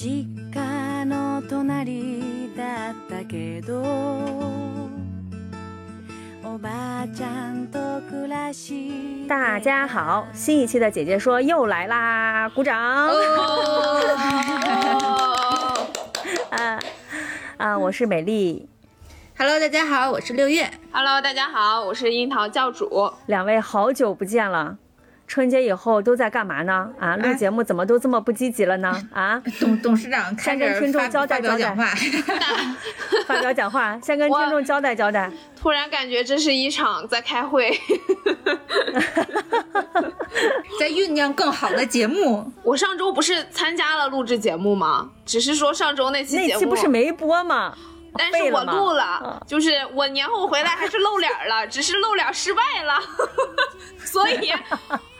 実家の隣だったけどおばあちゃんと暮らし大家好，新一期的姐姐说又来啦，鼓掌！啊啊，我是美丽， Hello，大家好，我是六月。 Hello，大家好，我是樱桃教主。两位好久不见了。 春节以后都在干嘛呢？啊，录节目怎么都这么不积极了呢？啊，董董事长开先跟听众交代发表交代讲话，发表讲话，先跟听众交代交代。突然感觉这是一场在开会。在酝酿更好的节目。我上周不是参加了录制节目吗？只是说上周那期节目，那期不是没播吗？但是我录了，嗯就是我年后回来还是露脸了，只是露脸失败了，所以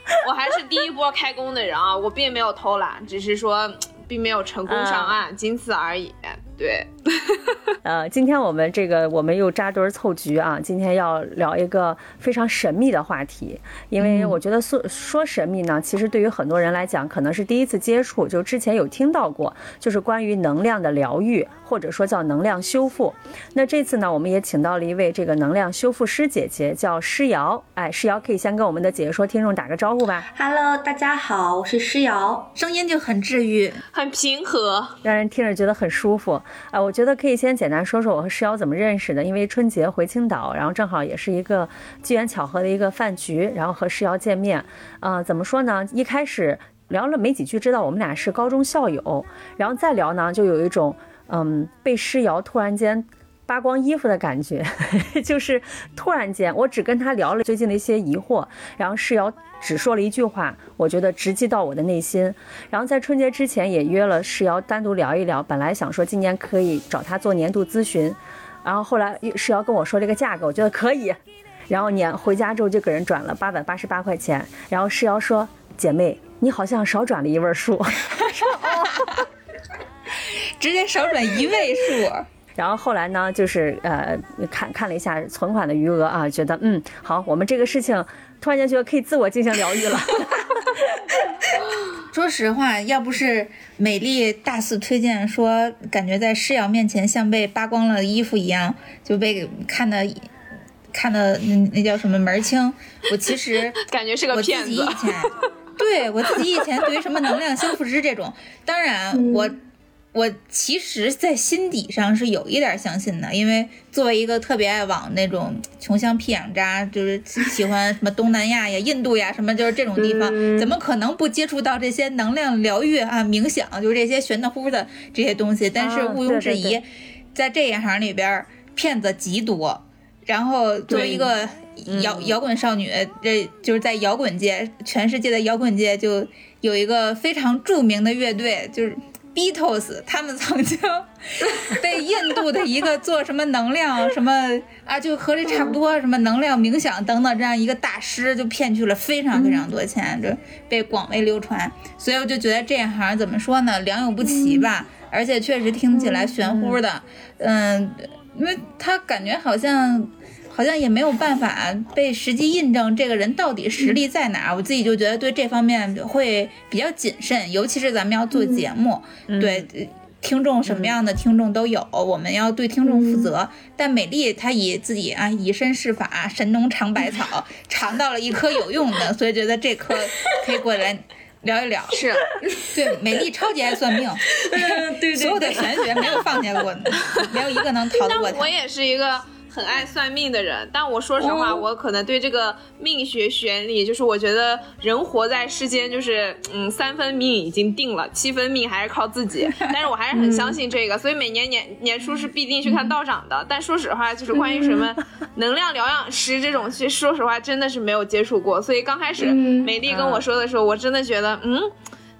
我还是第一波开工的人啊，我并没有偷懒，只是说并没有成功上岸，仅此而已。对，呃，今天我们这个我们又扎堆儿凑局啊，今天要聊一个非常神秘的话题，因为我觉得说说神秘呢，其实对于很多人来讲可能是第一次接触，就之前有听到过，就是关于能量的疗愈，或者说叫能量修复。那这次呢，我们也请到了一位这个能量修复师姐姐，叫诗瑶。哎，诗瑶可以先跟我们的解说听众打个招呼吧，Hello，大家好，我是诗瑶。声音就很治愈，很平和。让人听着觉得很舒服。啊，我我觉得可以先简单说说我和诗瑶怎么认识的，因为春节回青岛，然后正好也是一个机缘巧合的一个饭局，然后和诗瑶见面。啊，怎么说呢？一开始聊了没几句，知道我们俩是高中校友，然后再聊呢，就有一种嗯被诗瑶突然间。扒光衣服的感觉，就是突然间，我只跟他聊了最近的一些疑惑，然后诗瑶只说了一句话，我觉得直击到我的内心。然后在春节之前也约了石瑶单独聊一聊，本来想说今年可以找他做年度咨询，然后后来石瑶跟我说这个价格，我觉得可以，然后年回家之后就给人转了八百八十八块钱，然后石瑶说：“姐妹，你好像少转了一位数。”直接少转一位数。然后后来呢，就是呃看看了一下存款的余额啊，觉得嗯好，我们这个事情突然间觉得可以自我进行疗愈了。说实话，要不是美丽大肆推荐说，感觉在诗瑶面前像被扒光了衣服一样，就被看的看的那那叫什么门儿清。我其实 感觉是个我自骗子己以前，对我自己以前对于什么能量修复师这种，当然我。我其实，在心底上是有一点相信的，因为作为一个特别爱往那种穷乡僻壤扎，就是喜欢什么东南亚呀、印度呀什么，就是这种地方，怎么可能不接触到这些能量疗愈啊、冥想，就是这些玄的乎的这些东西？但是啊毋庸置疑，对对对在这一行里边儿，骗子极多。然后作为一个摇摇滚少女，这就是在摇滚界，全世界的摇滚界就有一个非常著名的乐队，就是 Beatles，他们曾经被印度的一个做什么能量什么 啊，就和这差不多，什么能量冥想等等这样一个大师，就骗去了非常非常多钱，就被广为流传。所以我就觉得这一行怎么说呢，良莠不齐吧，而且确实听起来玄乎的，嗯，因为他感觉好像。好像也没有办法被实际印证这个人到底实力在哪儿，我自己就觉得对这方面会比较谨慎，尤其是咱们要做节目，对。呃听众什么样的听众都有，我们要对听众负责。但美丽她以自己啊以身试法，神农尝百草，尝到了一颗有用的，所以觉得这颗可以过来聊一聊。是，对，美丽超级爱算命，对所有的玄学没有放下过，没有一个能逃得过她。我也是一个很爱算命的人，但我说实话，我可能对这个命学玄理，就是我觉得人活在世间，就是嗯，三分命已经定了，七分命还是靠自己。但是我还是很相信这个，所以每年年年初是必定去看道长的。但说实话，就是关于什么 能量疗养师这种，其实说实话真的是没有接触过。所以刚开始美丽跟我说的时候，我真的觉得嗯。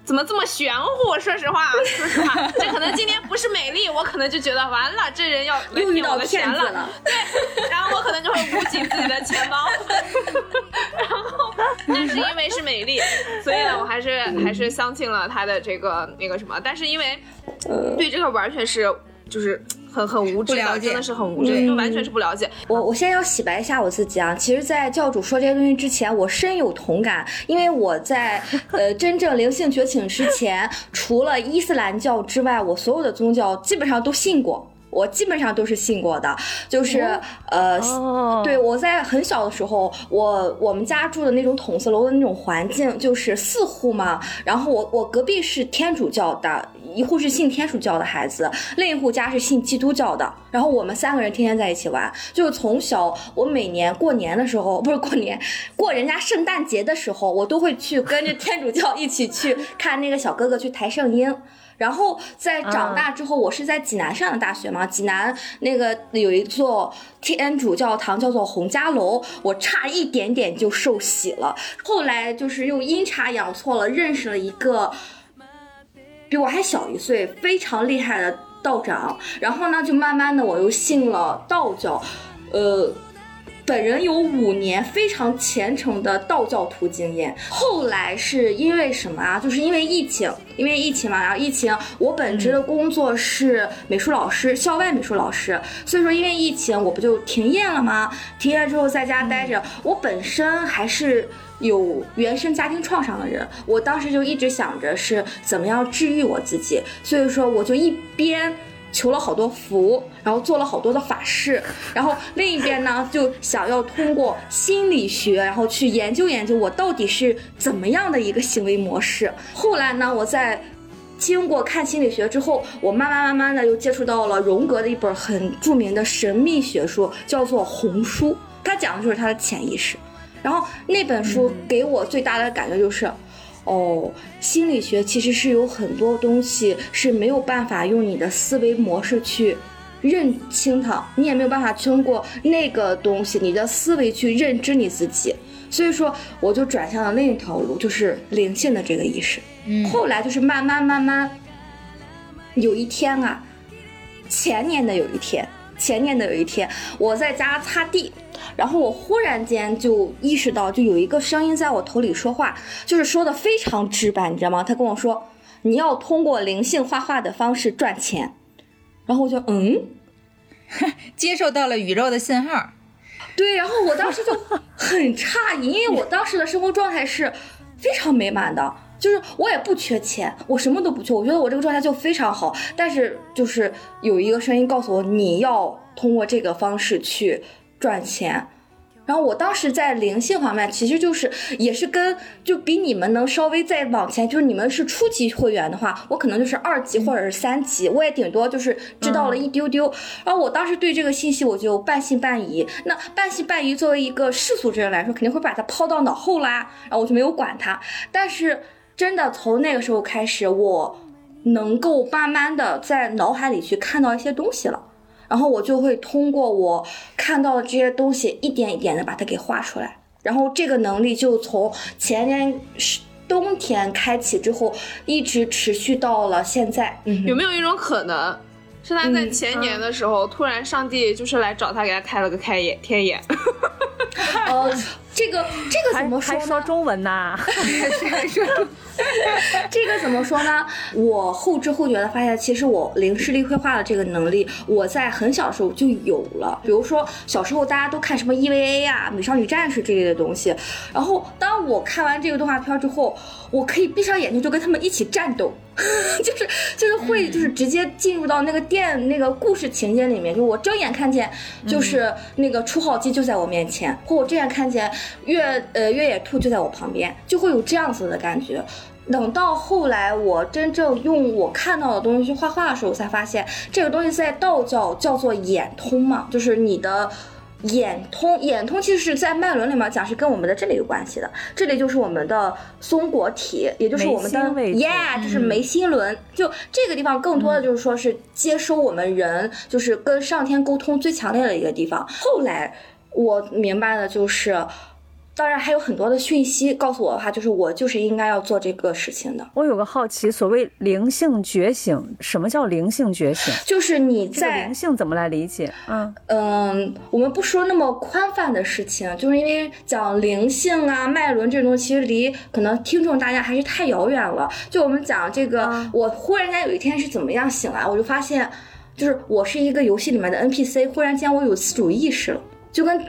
怎么这么玄乎？说实话，说实话，这可能今天不是美丽，我可能就觉得完了，这人要来骗我的钱了。对，然后我可能就会捂紧自己的钱包。然后，但是因为是美丽，所以呢，我还是还是相信了他的这个那个什么。但是因为对这个完全是就是很很无知的，不了解真的是很无知，就完全是不了解。我我现在要洗白一下我自己啊！其实，在教主说这些东西之前，我深有同感，因为我在呃真正灵性觉醒之前，除了伊斯兰教之外，我所有的宗教基本上都信过。我基本上都是信过的，就是、呃，哦对我在很小的时候，我我们家住的那种筒子楼的那种环境，就是四户嘛，然后我我隔壁是天主教的，一户是信天主教的孩子，另一户家是信基督教的，然后我们三个人天天在一起玩，就是从小我每年过年的时候，不是过年，过人家圣诞节的时候，我都会去跟着天主教一起去看那个小哥哥去抬圣婴。然后在长大之后，我是在济南上的大学嘛，济南那个有一座天主教堂叫做洪家楼，我差一点点就受洗了。后来就是又阴差阳错了，认识了一个比我还小一岁、非常厉害的道长，然后呢，就慢慢的我又信了道教，呃。本人有五年非常虔诚的道教徒经验，后来是因为什么啊？就是因为疫情，因为疫情嘛，然后疫情，我本职的工作是美术老师，校外美术老师，所以说因为疫情，我不就停业了吗？停业之后在家待着，我本身还是。有原生家庭创伤的人，我当时就一直想着是怎么样治愈我自己，所以说我就一边求了好多福，然后做了好多的法事，然后另一边呢就想要通过心理学，然后去研究研究我到底是怎么样的一个行为模式。后来呢，我在经过看心理学之后，我慢慢慢慢的又接触到了荣格的一本很著名的神秘学书，叫做《红书》，它讲的就是他的潜意识。然后那本书给我最大的感觉就是，哦，心理学其实是有很多东西是没有办法用你的思维模式去认清它，你也没有办法通过那个东西，你的思维去认知你自己。所以说，我就转向了另一条路，就是灵性的这个意识。嗯后来就是慢慢慢慢，有一天啊，前年的有一天，前年的有一天，我在家擦地，然后我忽然间就意识到，就有一个声音在我头里说话，就是说的非常直白，你知道吗？他跟我说，你要通过灵性画画的方式赚钱，然后我就嗯。接受到了宇宙的信号。对，然后我当时就很诧异，因为我当时的生活状态是非常美满的，就是我也不缺钱，我什么都不缺，我觉得我这个状态就非常好。但是就是有一个声音告诉我，你要通过这个方式去赚钱。然后我当时在灵性方面，其实就是也是跟就比你们能稍微再往前，就是你们是初级会员的话，我可能就是二级或者是三级，我也顶多就是知道了一丢丢。然后我当时对这个信息我就半信半疑。那半信半疑作为一个世俗之人来说，肯定会把它抛到脑后啦，然后我就没有管它。但是真的从那个时候开始，我能够慢慢的在脑海里去看到一些东西了。然后我就会通过我看到的这些东西，一点一点的把它给画出来。然后这个能力就从前年是冬天开启之后，一直持续到了现在。嗯，有没有一种可能，是他在前年的时候，突然上帝就是来找他，给他开了个开眼天眼？呃，这个这个怎么说呢？还说中文呢？这个怎么说呢？我后知后觉的发现，其实我零视力绘画的这个能力，我在很小的时候就有了。比如说小时候大家都看什么 EVA 啊、美少女战士这类的东西，然后当我看完这个动画片之后，我可以闭上眼睛就跟他们一起战斗，就是就是会就是直接进入到那个电那个故事情节里面，就我睁眼看见就是那个初号机就在我面前，或我睁眼看见越呃越野兔就在我旁边，就会有这样子的感觉。等到后来，我真正用我看到的东西去画画的时候，我才发现这个东西在道教叫做眼通嘛，就是你的眼通。眼通其实是在脉轮里面讲是跟我们的这里有关系的，这里就是我们的松果体，也就是我们的眉心位置 yeah，就是眉心轮。就这个地方更多的就是说是接收我们人，就是跟上天沟通最强烈的一个地方。后来我明白的就是。当然还有很多的讯息告诉我的话，就是我就是应该要做这个事情的。我有个好奇，所谓灵性觉醒，什么叫灵性觉醒？就是你这个在灵性怎么来理解？嗯，嗯，我们不说那么宽泛的事情，就是因为讲灵性啊、脉轮这种东西，其实离可能听众大家还是太遥远了。就我们讲这个，嗯我忽然间有一天是怎么样醒来，我就发现，就是我是一个游戏里面的 NPC，忽然间我有自主意识了。就跟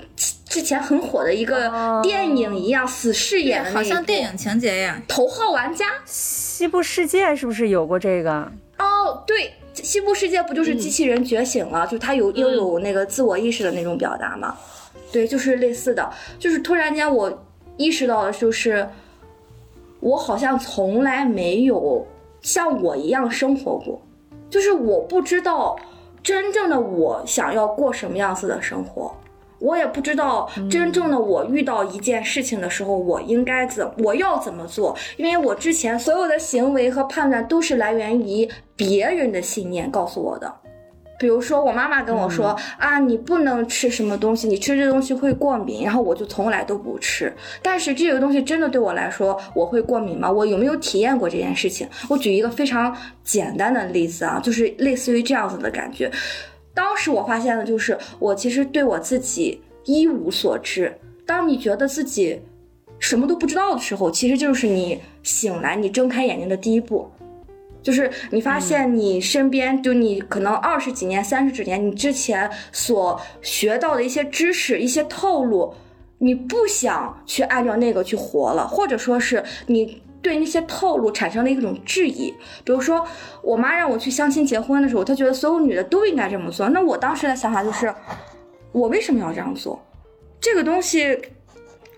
之前很火的一个哦电影一样，死侍演的好像电影情节呀。头号玩家西部世界是不是有过这个？哦，对，西部世界不就是机器人觉醒了，就它有又有那个自我意识的那种表达吗？对，就是类似的，就是突然间我意识到的就是，我好像从来没有像我一样生活过，就是我不知道真正的我想要过什么样子的生活。我也不知道真正的我遇到一件事情的时候，我应该怎我要怎么做，因为我之前所有的行为和判断都是来源于别人的信念告诉我的。比如说，我妈妈跟我说、啊，你不能吃什么东西，你吃这东西会过敏，然后我就从来都不吃。但是这个东西真的对我来说，我会过敏吗？我有没有体验过这件事情？我举一个非常简单的例子啊，就是类似于这样子的感觉。当时我发现的就是，我其实对我自己一无所知。当你觉得自己什么都不知道的时候，其实就是你醒来、你睁开眼睛的第一步。就是你发现你身边，就你可能二十几年、三十几年，你之前所学到的一些知识、一些套路，你不想去按照那个去活了，或者说是你对那些套路产生了一种质疑。比如说，我妈让我去相亲结婚的时候，她觉得所有女的都应该这么做。那我当时的想法就是，我为什么要这样做？这个东西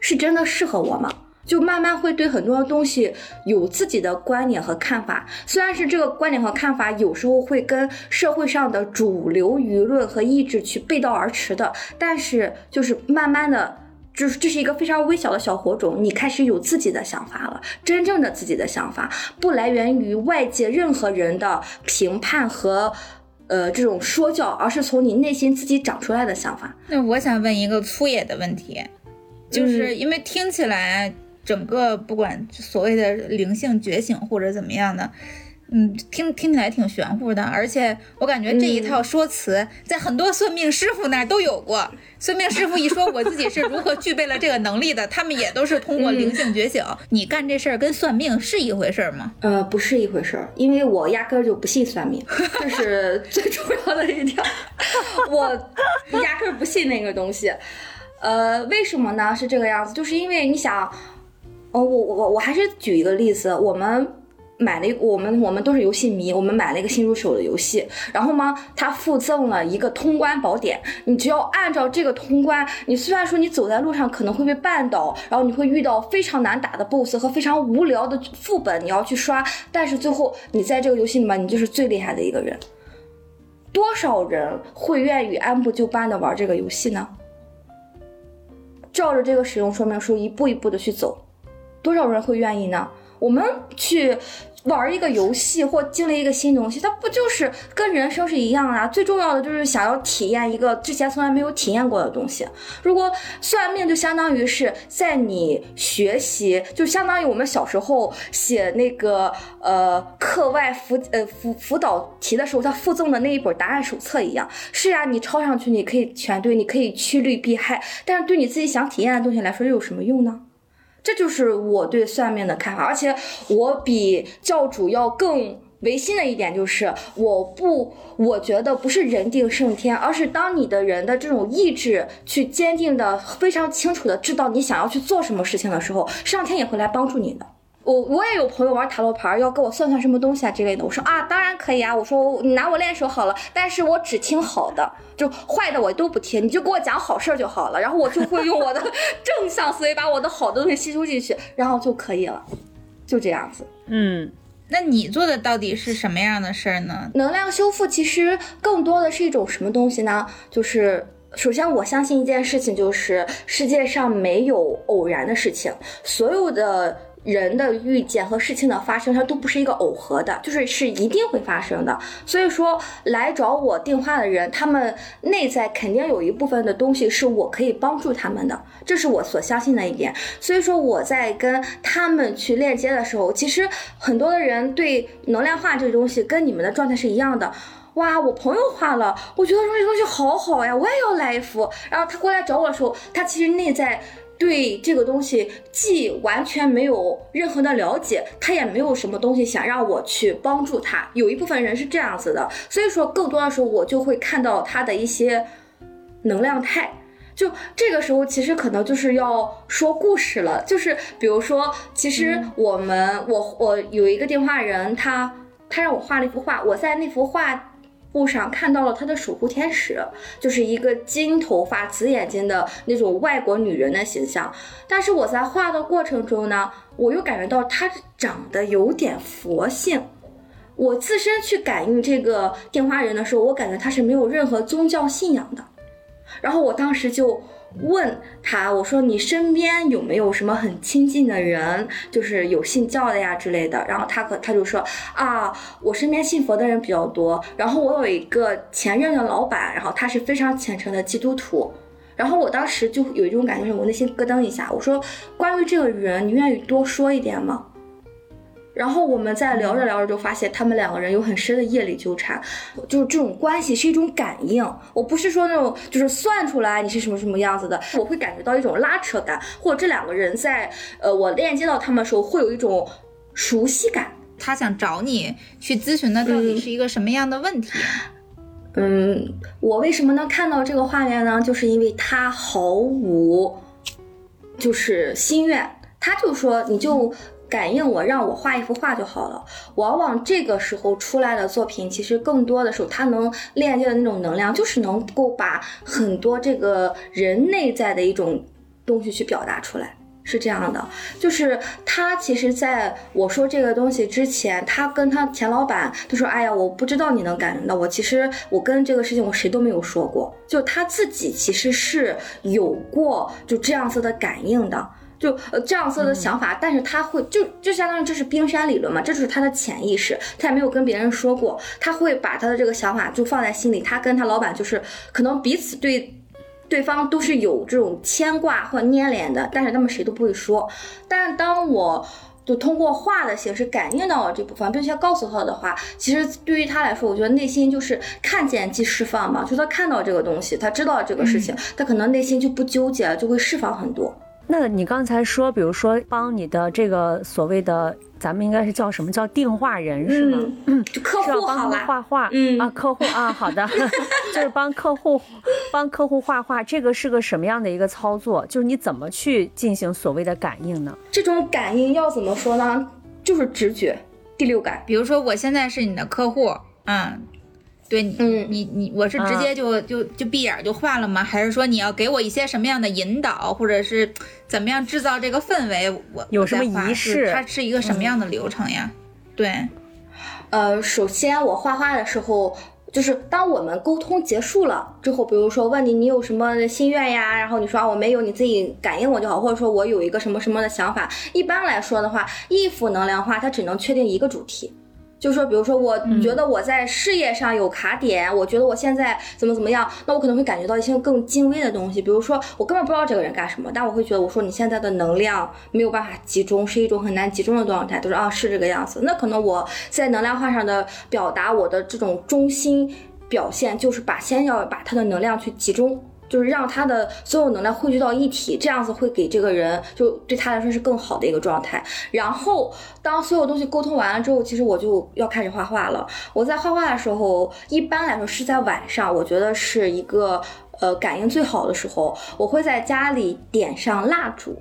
是真的适合我吗？就慢慢会对很多东西有自己的观点和看法，虽然是这个观点和看法有时候会跟社会上的主流舆论和意志去背道而驰的，但是就是慢慢的。就是这是一个非常微小的小火种，你开始有自己的想法了。真正的自己的想法不来源于外界任何人的评判和，呃这种说教，而是从你内心自己长出来的想法。那我想问一个粗野的问题，就是因为听起来整个不管所谓的灵性觉醒或者怎么样的，嗯，听听起来挺玄乎的，而且我感觉这一套说辞在很多算命师傅那儿都有过。算命师傅一说我自己是如何具备了这个能力的，他们也都是通过灵性觉醒。你干这事儿跟算命是一回事儿吗？呃，不是一回事儿，因为我压根儿就不信算命，这是 最重要的一条。我压根儿不信那个东西。呃，为什么呢？是这个样子，就是因为你想，哦，我我我还是举一个例子，我们。买了一我们我们都是游戏迷，我们买了一个新入手的游戏，然后嘛，它附赠了一个通关宝典，你只要按照这个通关，你虽然说你走在路上可能会被绊倒，然后你会遇到非常难打的 BOSS 和非常无聊的副本，你要去刷，但是最后你在这个游戏里面，你就是最厉害的一个人。多少人会愿意按部就班的玩这个游戏呢？照着这个使用说明书一步一步的去走，多少人会愿意呢？我们去玩一个游戏或经历一个新东西，它不就是跟人生是一样啊？最重要的就是想要体验一个之前从来没有体验过的东西。如果算命就相当于是在你学习，就相当于我们小时候写那个呃课外辅呃辅辅导题的时候，它附赠的那一本答案手册一样。是啊，你抄上去你可以全对，你可以趋利避害，但是对你自己想体验的东西来说又有什么用呢？这就是我对算命的看法，而且我比教主要更唯心的一点就是，我不，我觉得不是人定胜天，而是当你的人的这种意志去坚定的、非常清楚的知道你想要去做什么事情的时候，上天也会来帮助你的。我我也有朋友玩塔罗牌，要给我算算什么东西啊之类的。我说啊，当然可以啊。我说你拿我练手好了，但是我只听好的，就坏的我都不听，你就给我讲好事儿就好了。然后我就会用我的 正向思维把我的好的东西吸收进去，然后就可以了，就这样子。嗯，那你做的到底是什么样的事儿呢？能量修复其实更多的是一种什么东西呢？就是。首先，我相信一件事情，就是世界上没有偶然的事情，所有的人的遇见和事情的发生，它都不是一个耦合的，就是是一定会发生的。所以说，来找我订话的人，他们内在肯定有一部分的东西是我可以帮助他们的，这是我所相信的一点。所以说，我在跟他们去链接的时候，其实很多的人对能量化这个东西跟你们的状态是一样的。哇，我朋友画了，我觉得说这东西好好呀，我也要来一幅。然后他过来找我的时候，他其实内在。对这个东西既完全没有任何的了解，他也没有什么东西想让我去帮助他。有一部分人是这样子的，所以说更多的时候我就会看到他的一些能量态。就这个时候，其实可能就是要说故事了。就是比如说，其实我们我我有一个电话人，他他让我画了一幅画，我在那幅画。布上看到了他的守护天使，就是一个金头发、紫眼睛的那种外国女人的形象。但是我在画的过程中呢，我又感觉到她长得有点佛性。我自身去感应这个电话人的时候，我感觉他是没有任何宗教信仰的。然后我当时就。问他，我说你身边有没有什么很亲近的人，就是有信教的呀之类的。然后他可他就说啊，我身边信佛的人比较多。然后我有一个前任的老板，然后他是非常虔诚的基督徒。然后我当时就有一种感觉，是我内心咯噔一下。我说关于这个人，你愿意多说一点吗？然后我们在聊着聊着就发现他们两个人有很深的业力纠缠，就是这种关系是一种感应。我不是说那种就是算出来你是什么什么样子的，我会感觉到一种拉扯感，或者这两个人在呃我链接到他们的时候会有一种熟悉感。他想找你去咨询的到底是一个什么样的问题？嗯，我为什么能看到这个画面呢？就是因为他毫无就是心愿，他就说你就。感应我，让我画一幅画就好了。往往这个时候出来的作品，其实更多的时候，它能链接的那种能量，就是能够把很多这个人内在的一种东西去表达出来。是这样的，就是他其实在我说这个东西之前，他跟他前老板就说：“哎呀，我不知道你能感应到我。其实我跟这个事情我谁都没有说过，就他自己其实是有过就这样子的感应的。”就呃这样子的想法，但是他会就就相当于这是冰山理论嘛，这就是他的潜意识，他也没有跟别人说过，他会把他的这个想法就放在心里，他跟他老板就是可能彼此对对方都是有这种牵挂或粘连的，但是他们谁都不会说。但是当我就通过画的形式感应到了这部分，并且告诉他的话，其实对于他来说，我觉得内心就是看见即释放嘛，就他看到这个东西，他知道这个事情，他可能内心就不纠结了，就会释放很多。那你刚才说，比如说帮你的这个所谓的，咱们应该是叫什么叫定画人是吗？嗯，客户帮他们画画，嗯啊，客户啊，好的，就是帮客户帮客户画画，这个是个什么样的一个操作？就是你怎么去进行所谓的感应呢？这种感应要怎么说呢？就是直觉、第六感。比如说，我现在是你的客户，嗯。对你，嗯，你你我是直接就就就闭眼就画了吗？还是说你要给我一些什么样的引导，或者是怎么样制造这个氛围？我有什么仪式？它是一个什么样的流程呀？对，呃，首先我画画的时候，就是当我们沟通结束了之后，比如说问你你有什么心愿呀，然后你说我没有，你自己感应我就好，或者说我有一个什么什么的想法。一般来说的话，一幅能量画它只能确定一个主题。就说，比如说，我觉得我在事业上有卡点，我觉得我现在怎么怎么样，那我可能会感觉到一些更精微的东西。比如说，我根本不知道这个人干什么，但我会觉得，我说你现在的能量没有办法集中，是一种很难集中的状态。都说啊，是这个样子。那可能我在能量化上的表达，我的这种中心表现，就是把先要把他的能量去集中。就是让他的所有能量汇聚到一体，这样子会给这个人就对他来说是更好的一个状态。然后当所有东西沟通完了之后，其实我就要开始画画了。我在画画的时候，一般来说是在晚上，我觉得是一个呃感应最好的时候。我会在家里点上蜡烛。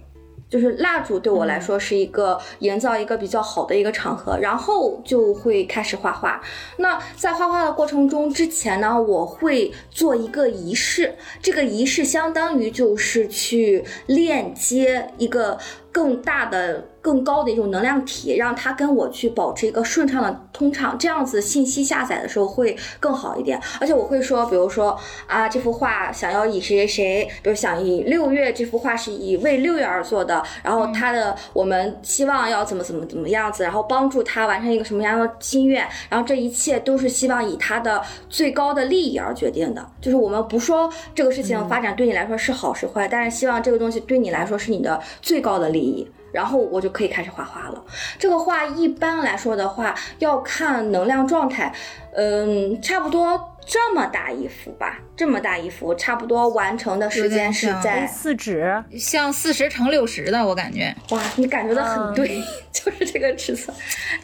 就是蜡烛对我来说是一个营造一个比较好的一个场合，然后就会开始画画。那在画画的过程中之前呢，我会做一个仪式，这个仪式相当于就是去链接一个更大的更高的一种能量体，让它跟我去保持一个顺畅的通畅，这样子信息下载的时候会更好一点。而且我会说，比如说啊，这幅画想要以谁谁谁，比如想以六月这幅画是以为六月而做的，然后他的我们希望要怎么怎么怎么样子，然后帮助他完成一个什么样的心愿，然后这一切都是希望以他的最高的利益而决定的。就是我们不说这个事情发展对你来说是好是坏，但是希望这个东西对你来说是你的最高的利益。然后我就可以开始画画了。这个画一般来说的话，要看能量状态，嗯，差不多这么大一幅吧，这么大一幅，差不多完成的时间是在四指，像四十乘六十的，我感觉。哇，你感觉的很对，就是这个尺寸，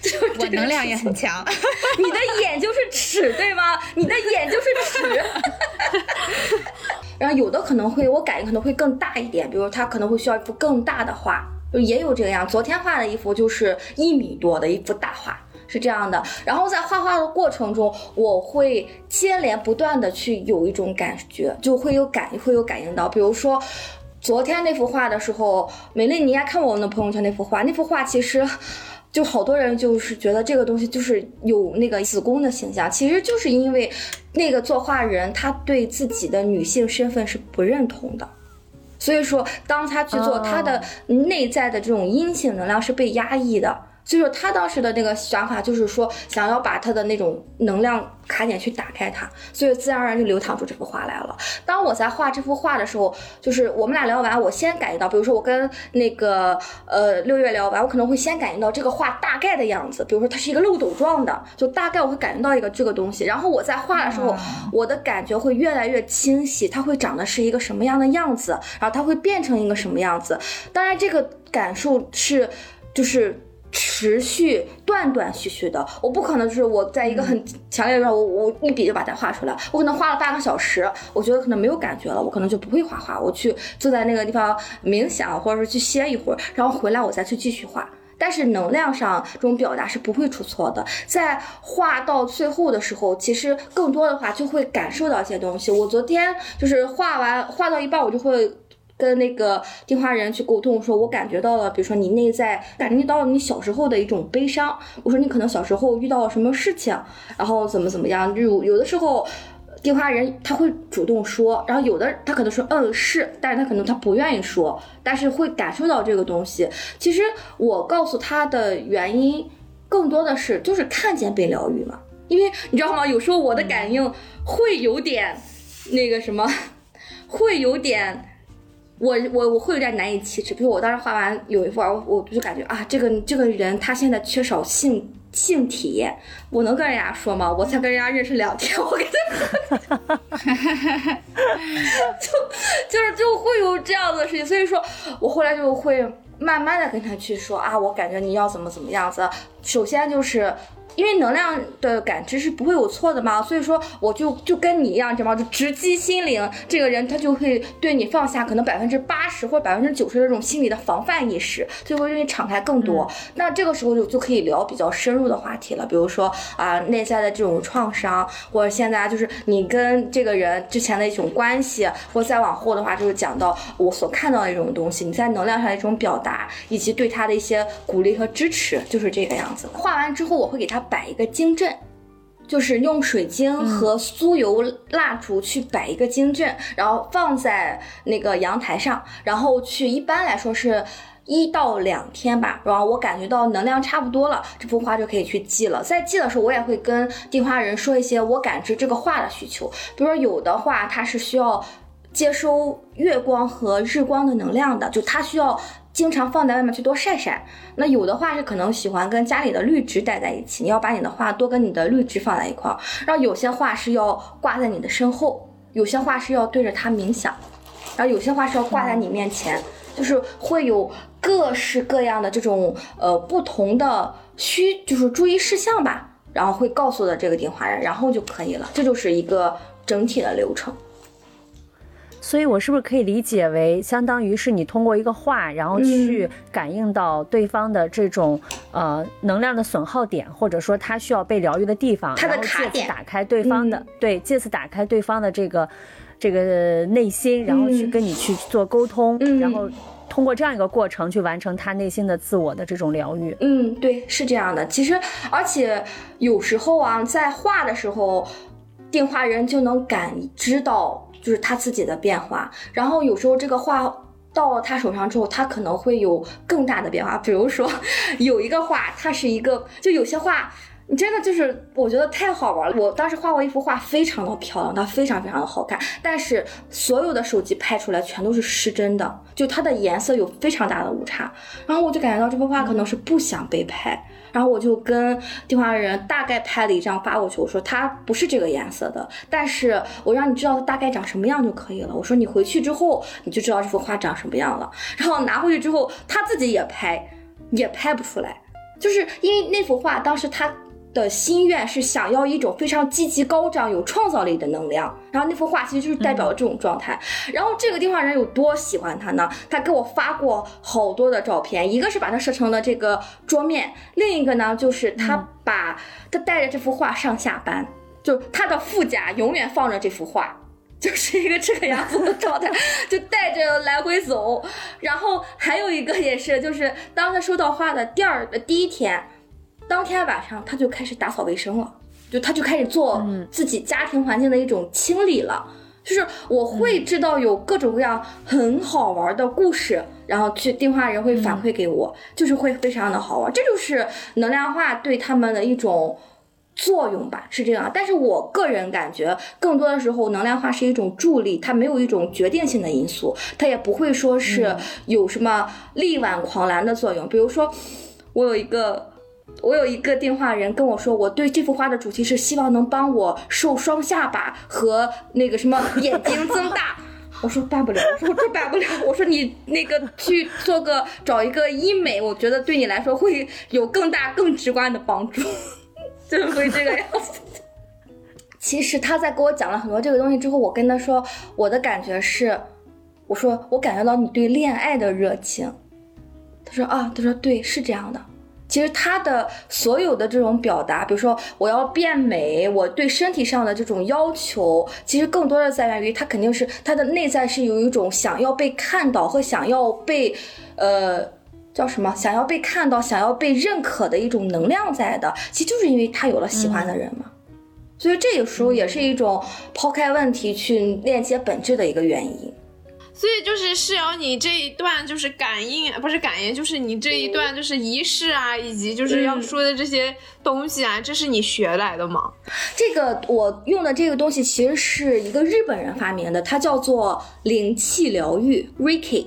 就是我能量也很强。你的眼就是尺，对吗？你的眼就是尺。然后有的可能会，我感觉可能会更大一点，比如他可能会需要一幅更大的画。就也有这个样，昨天画的一幅就是一米多的一幅大画，是这样的。然后在画画的过程中，我会接连不断的去有一种感觉，就会有感会有感应到。比如说昨天那幅画的时候，美丽，你应该看过我的朋友圈那幅画，那幅画其实就好多人就是觉得这个东西就是有那个子宫的形象，其实就是因为那个作画人他对自己的女性身份是不认同的。所以说，当他去做，他的内在的这种阴性能量是被压抑的。所以说，他当时的那个想法就是说，想要把他的那种能量卡点去打开它，所以自然而然就流淌出这幅画来了。当我在画这幅画的时候，就是我们俩聊完，我先感应到，比如说我跟那个呃六月聊完，我可能会先感应到这个画大概的样子，比如说它是一个漏斗状的，就大概我会感应到一个这个东西。然后我在画的时候，我的感觉会越来越清晰，它会长得是一个什么样的样子，然后它会变成一个什么样子。当然，这个感受是就是。持续断断续续的，我不可能就是我在一个很强烈的状态，我我一笔就把它画出来，我可能画了半个小时，我觉得可能没有感觉了，我可能就不会画画，我去坐在那个地方冥想，或者是去歇一会儿，然后回来我再去继续画。但是能量上这种表达是不会出错的，在画到最后的时候，其实更多的话就会感受到一些东西。我昨天就是画完画到一半，我就会。跟那个电话人去沟通，说我感觉到了，比如说你内在感觉到了你小时候的一种悲伤。我说你可能小时候遇到了什么事情，然后怎么怎么样。有有的时候，电话人他会主动说，然后有的他可能说嗯是，但是他可能他不愿意说，但是会感受到这个东西。其实我告诉他的原因，更多的是就是看见被疗愈嘛。因为你知道吗？有时候我的感应会有点那个什么，会有点。我我我会有点难以启齿，比如我当时画完有一幅，我我就感觉啊，这个这个人他现在缺少性性体验，我能跟人家说吗？我才跟人家认识两天，我给他，就就是就会有这样的事情，所以说我后来就会慢慢的跟他去说啊，我感觉你要怎么怎么样子，首先就是。因为能量的感知是不会有错的嘛，所以说我就就跟你一样，知道吗？就直击心灵，这个人他就会对你放下可能百分之八十或者百分之九十的这种心理的防范意识，就会对你敞开更多。那这个时候就就可以聊比较深入的话题了，比如说啊内在的这种创伤，或者现在就是你跟这个人之前的一种关系，或再往后的话就是讲到我所看到的一种东西，你在能量上的一种表达，以及对他的一些鼓励和支持，就是这个样子。画完之后我会给他。摆一个晶阵，就是用水晶和酥油蜡烛去摆一个晶阵，然后放在那个阳台上，然后去一般来说是一到两天吧，然后我感觉到能量差不多了，这幅画就可以去寄了。在寄的时候，我也会跟订花人说一些我感知这个画的需求，比如说有的画它是需要接收月光和日光的能量的，就它需要。经常放在外面去多晒晒。那有的话是可能喜欢跟家里的绿植待在一起，你要把你的画多跟你的绿植放在一块儿。然后有些画是要挂在你的身后，有些画是要对着它冥想，然后有些画是要挂在你面前，就是会有各式各样的这种呃不同的需就是注意事项吧。然后会告诉的这个订花人，然后就可以了。这就是一个整体的流程。所以，我是不是可以理解为，相当于是你通过一个画，然后去感应到对方的这种呃能量的损耗点，或者说他需要被疗愈的地方，他的卡点，打开对方的对，借此打开对方的这个这个内心，然后去跟你去做沟通，然后通过这样一个过程去完成他内心的自我的这种疗愈。嗯，对，是这样的。其实，而且有时候啊，在画的时候，电话人就能感知到就是他自己的变化。然后有时候这个画到他手上之后，他可能会有更大的变化。比如说，有一个画，它是一个，就有些画。你真的就是我觉得太好玩了。我当时画过一幅画，非常的漂亮，它非常非常的好看。但是所有的手机拍出来全都是失真的，就它的颜色有非常大的误差。然后我就感觉到这幅画可能是不想被拍。然后我就跟电话人大概拍了一张发过去，我说它不是这个颜色的，但是我让你知道它大概长什么样就可以了。我说你回去之后你就知道这幅画长什么样了。然后拿回去之后，他自己也拍，也拍不出来，就是因为那幅画当时他。的心愿是想要一种非常积极高涨、有创造力的能量，然后那幅画其实就是代表了这种状态。然后这个电话人有多喜欢他呢？他给我发过好多的照片，一个是把它设成了这个桌面，另一个呢就是他把他带着这幅画上下班，就他的副驾永远放着这幅画，就是一个这个样子的状态，就带着来回走。然后还有一个也是，就是当他收到画的第二的第一天。当天晚上他就开始打扫卫生了，就他就开始做自己家庭环境的一种清理了。就是我会知道有各种各样很好玩的故事，然后去电话人会反馈给我，就是会非常的好玩。这就是能量化对他们的一种作用吧，是这样。但是我个人感觉，更多的时候能量化是一种助力，它没有一种决定性的因素，它也不会说是有什么力挽狂澜的作用。比如说，我有一个。我有一个电话人跟我说，我对这幅画的主题是希望能帮我瘦双下巴和那个什么眼睛增大。我说办不了，我说我这办不了。我说你那个去做个找一个医美，我觉得对你来说会有更大更直观的帮助，就会这个样子。其实他在给我讲了很多这个东西之后，我跟他说我的感觉是，我说我感觉到你对恋爱的热情。他说啊，他说对，是这样的。其实他的所有的这种表达，比如说我要变美，我对身体上的这种要求，其实更多的在源于他肯定是他的内在是有一种想要被看到和想要被，呃，叫什么？想要被看到、想要被认可的一种能量在的。其实就是因为他有了喜欢的人嘛，所以这个时候也是一种抛开问题去链接本质的一个原因。所以就是是瑶，你这一段就是感应，不是感应，就是你这一段就是仪式啊，以及就是要说的这些东西啊，这是你学来的吗？这个我用的这个东西其实是一个日本人发明的，它叫做灵气疗愈 Reiki，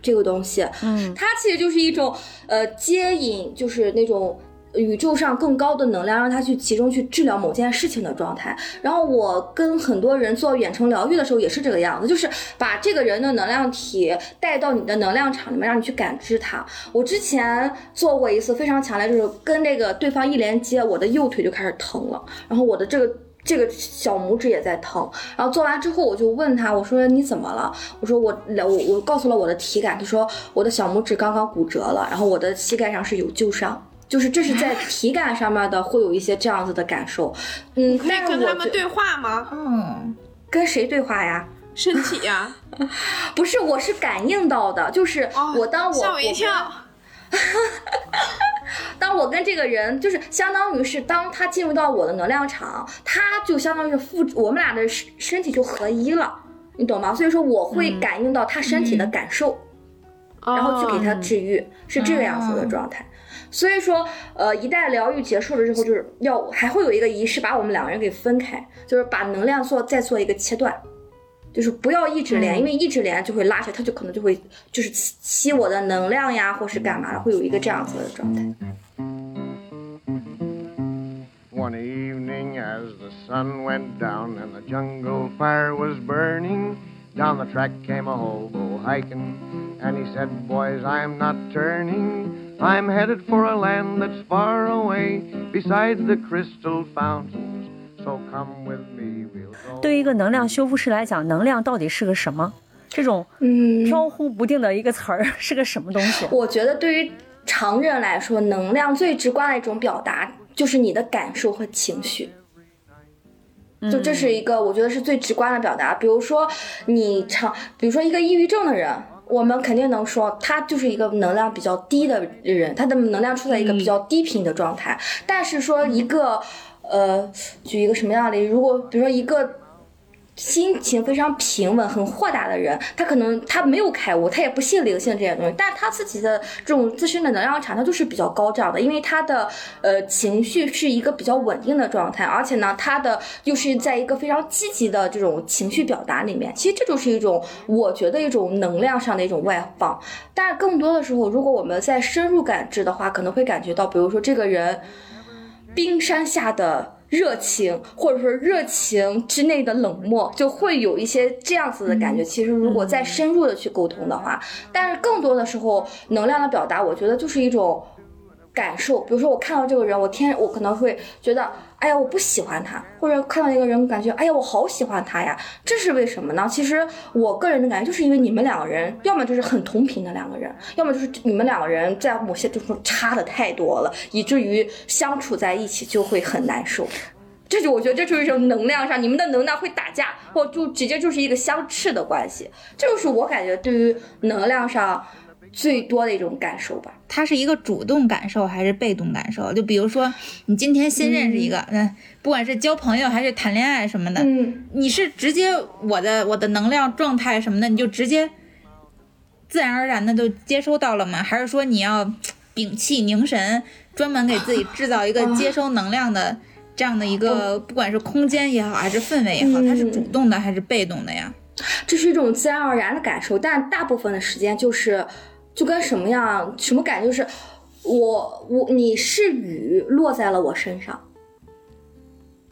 这个东西，嗯，它其实就是一种呃接引，就是那种。宇宙上更高的能量，让他去集中去治疗某件事情的状态。然后我跟很多人做远程疗愈的时候也是这个样子，就是把这个人的能量体带到你的能量场里面，让你去感知它。我之前做过一次非常强烈，就是跟那个对方一连接，我的右腿就开始疼了，然后我的这个这个小拇指也在疼。然后做完之后，我就问他，我说你怎么了？我说我了我我告诉了我的体感，他说我的小拇指刚刚骨折了，然后我的膝盖上是有旧伤。就是这是在体感上面的，会有一些这样子的感受，嗯，可以跟他们对话吗？嗯，跟谁对话呀？身体呀？不是，我是感应到的，就是我当我吓我一跳，当我跟这个人，就是相当于是当他进入到我的能量场，他就相当于是复我们俩的身身体就合一了，你懂吗？所以说我会感应到他身体的感受，然后去给他治愈，是这个样子的状态。所以说，呃，一旦疗愈结束了之后，就是要还会有一个仪式把我们两个人给分开，就是把能量做再做一个切断，就是不要一直连，因为一直连就会拉下，他就可能就会就是吸我的能量呀，或是干嘛的，会有一个这样子的状态。I'm not turning. I'm headed for a land that's far away beside the crystal fountains. So come with me, we'll go. 对于一个能量修复师来讲，能量到底是个什么？这种嗯飘忽不定的一个词儿是个什么东西？我觉得对于常人来说，能量最直观的一种表达就是你的感受和情绪。就这是一个我觉得是最直观的表达。比如说你常，比如说一个抑郁症的人。我们肯定能说他就是一个能量比较低的人，他的能量处在一个比较低频的状态。但是说一个，呃，举一个什么样的例子？如果比如说一个。心情非常平稳、很豁达的人，他可能他没有开悟，他也不信灵性这些东西，但他自己的这种自身的能量场，他就是比较高涨的，因为他的呃情绪是一个比较稳定的状态，而且呢，他的又是在一个非常积极的这种情绪表达里面，其实这就是一种我觉得一种能量上的一种外放。但更多的时候，如果我们在深入感知的话，可能会感觉到，比如说这个人冰山下的。热情，或者说热情之内的冷漠，就会有一些这样子的感觉。其实，如果再深入的去沟通的话，但是更多的时候，能量的表达，我觉得就是一种感受。比如说，我看到这个人，我天，我可能会觉得，哎呀，我不喜欢他；或者看到一个人，感觉，哎呀，我好喜欢他呀。这是为什么呢？其实，我个人的感觉，就是因为你们两个人，要么就是很同频的两个人，要么就是你们两个人在某些地方差的太多了，以至于相处在一起就会很难受。这就我觉得这就是一种能量上，你们的能量会打架，或就直接就是一个相斥的关系。这就是我感觉对于能量上最多的一种感受吧。它是一个主动感受还是被动感受？就比如说你今天新认识一个，嗯，不管是交朋友还是谈恋爱什么的，嗯，你是直接我的我的能量状态什么的，你就直接自然而然的就接收到了吗？还是说你要屏气凝神，专门给自己制造一个接收能量的？这样的一个，不管是空间也好，还是氛围也好，它是主动的还是被动的呀？这是一种自然而然的感受，但大部分的时间就是，就跟什么样，什么感觉？就是我我你是雨落在了我身上。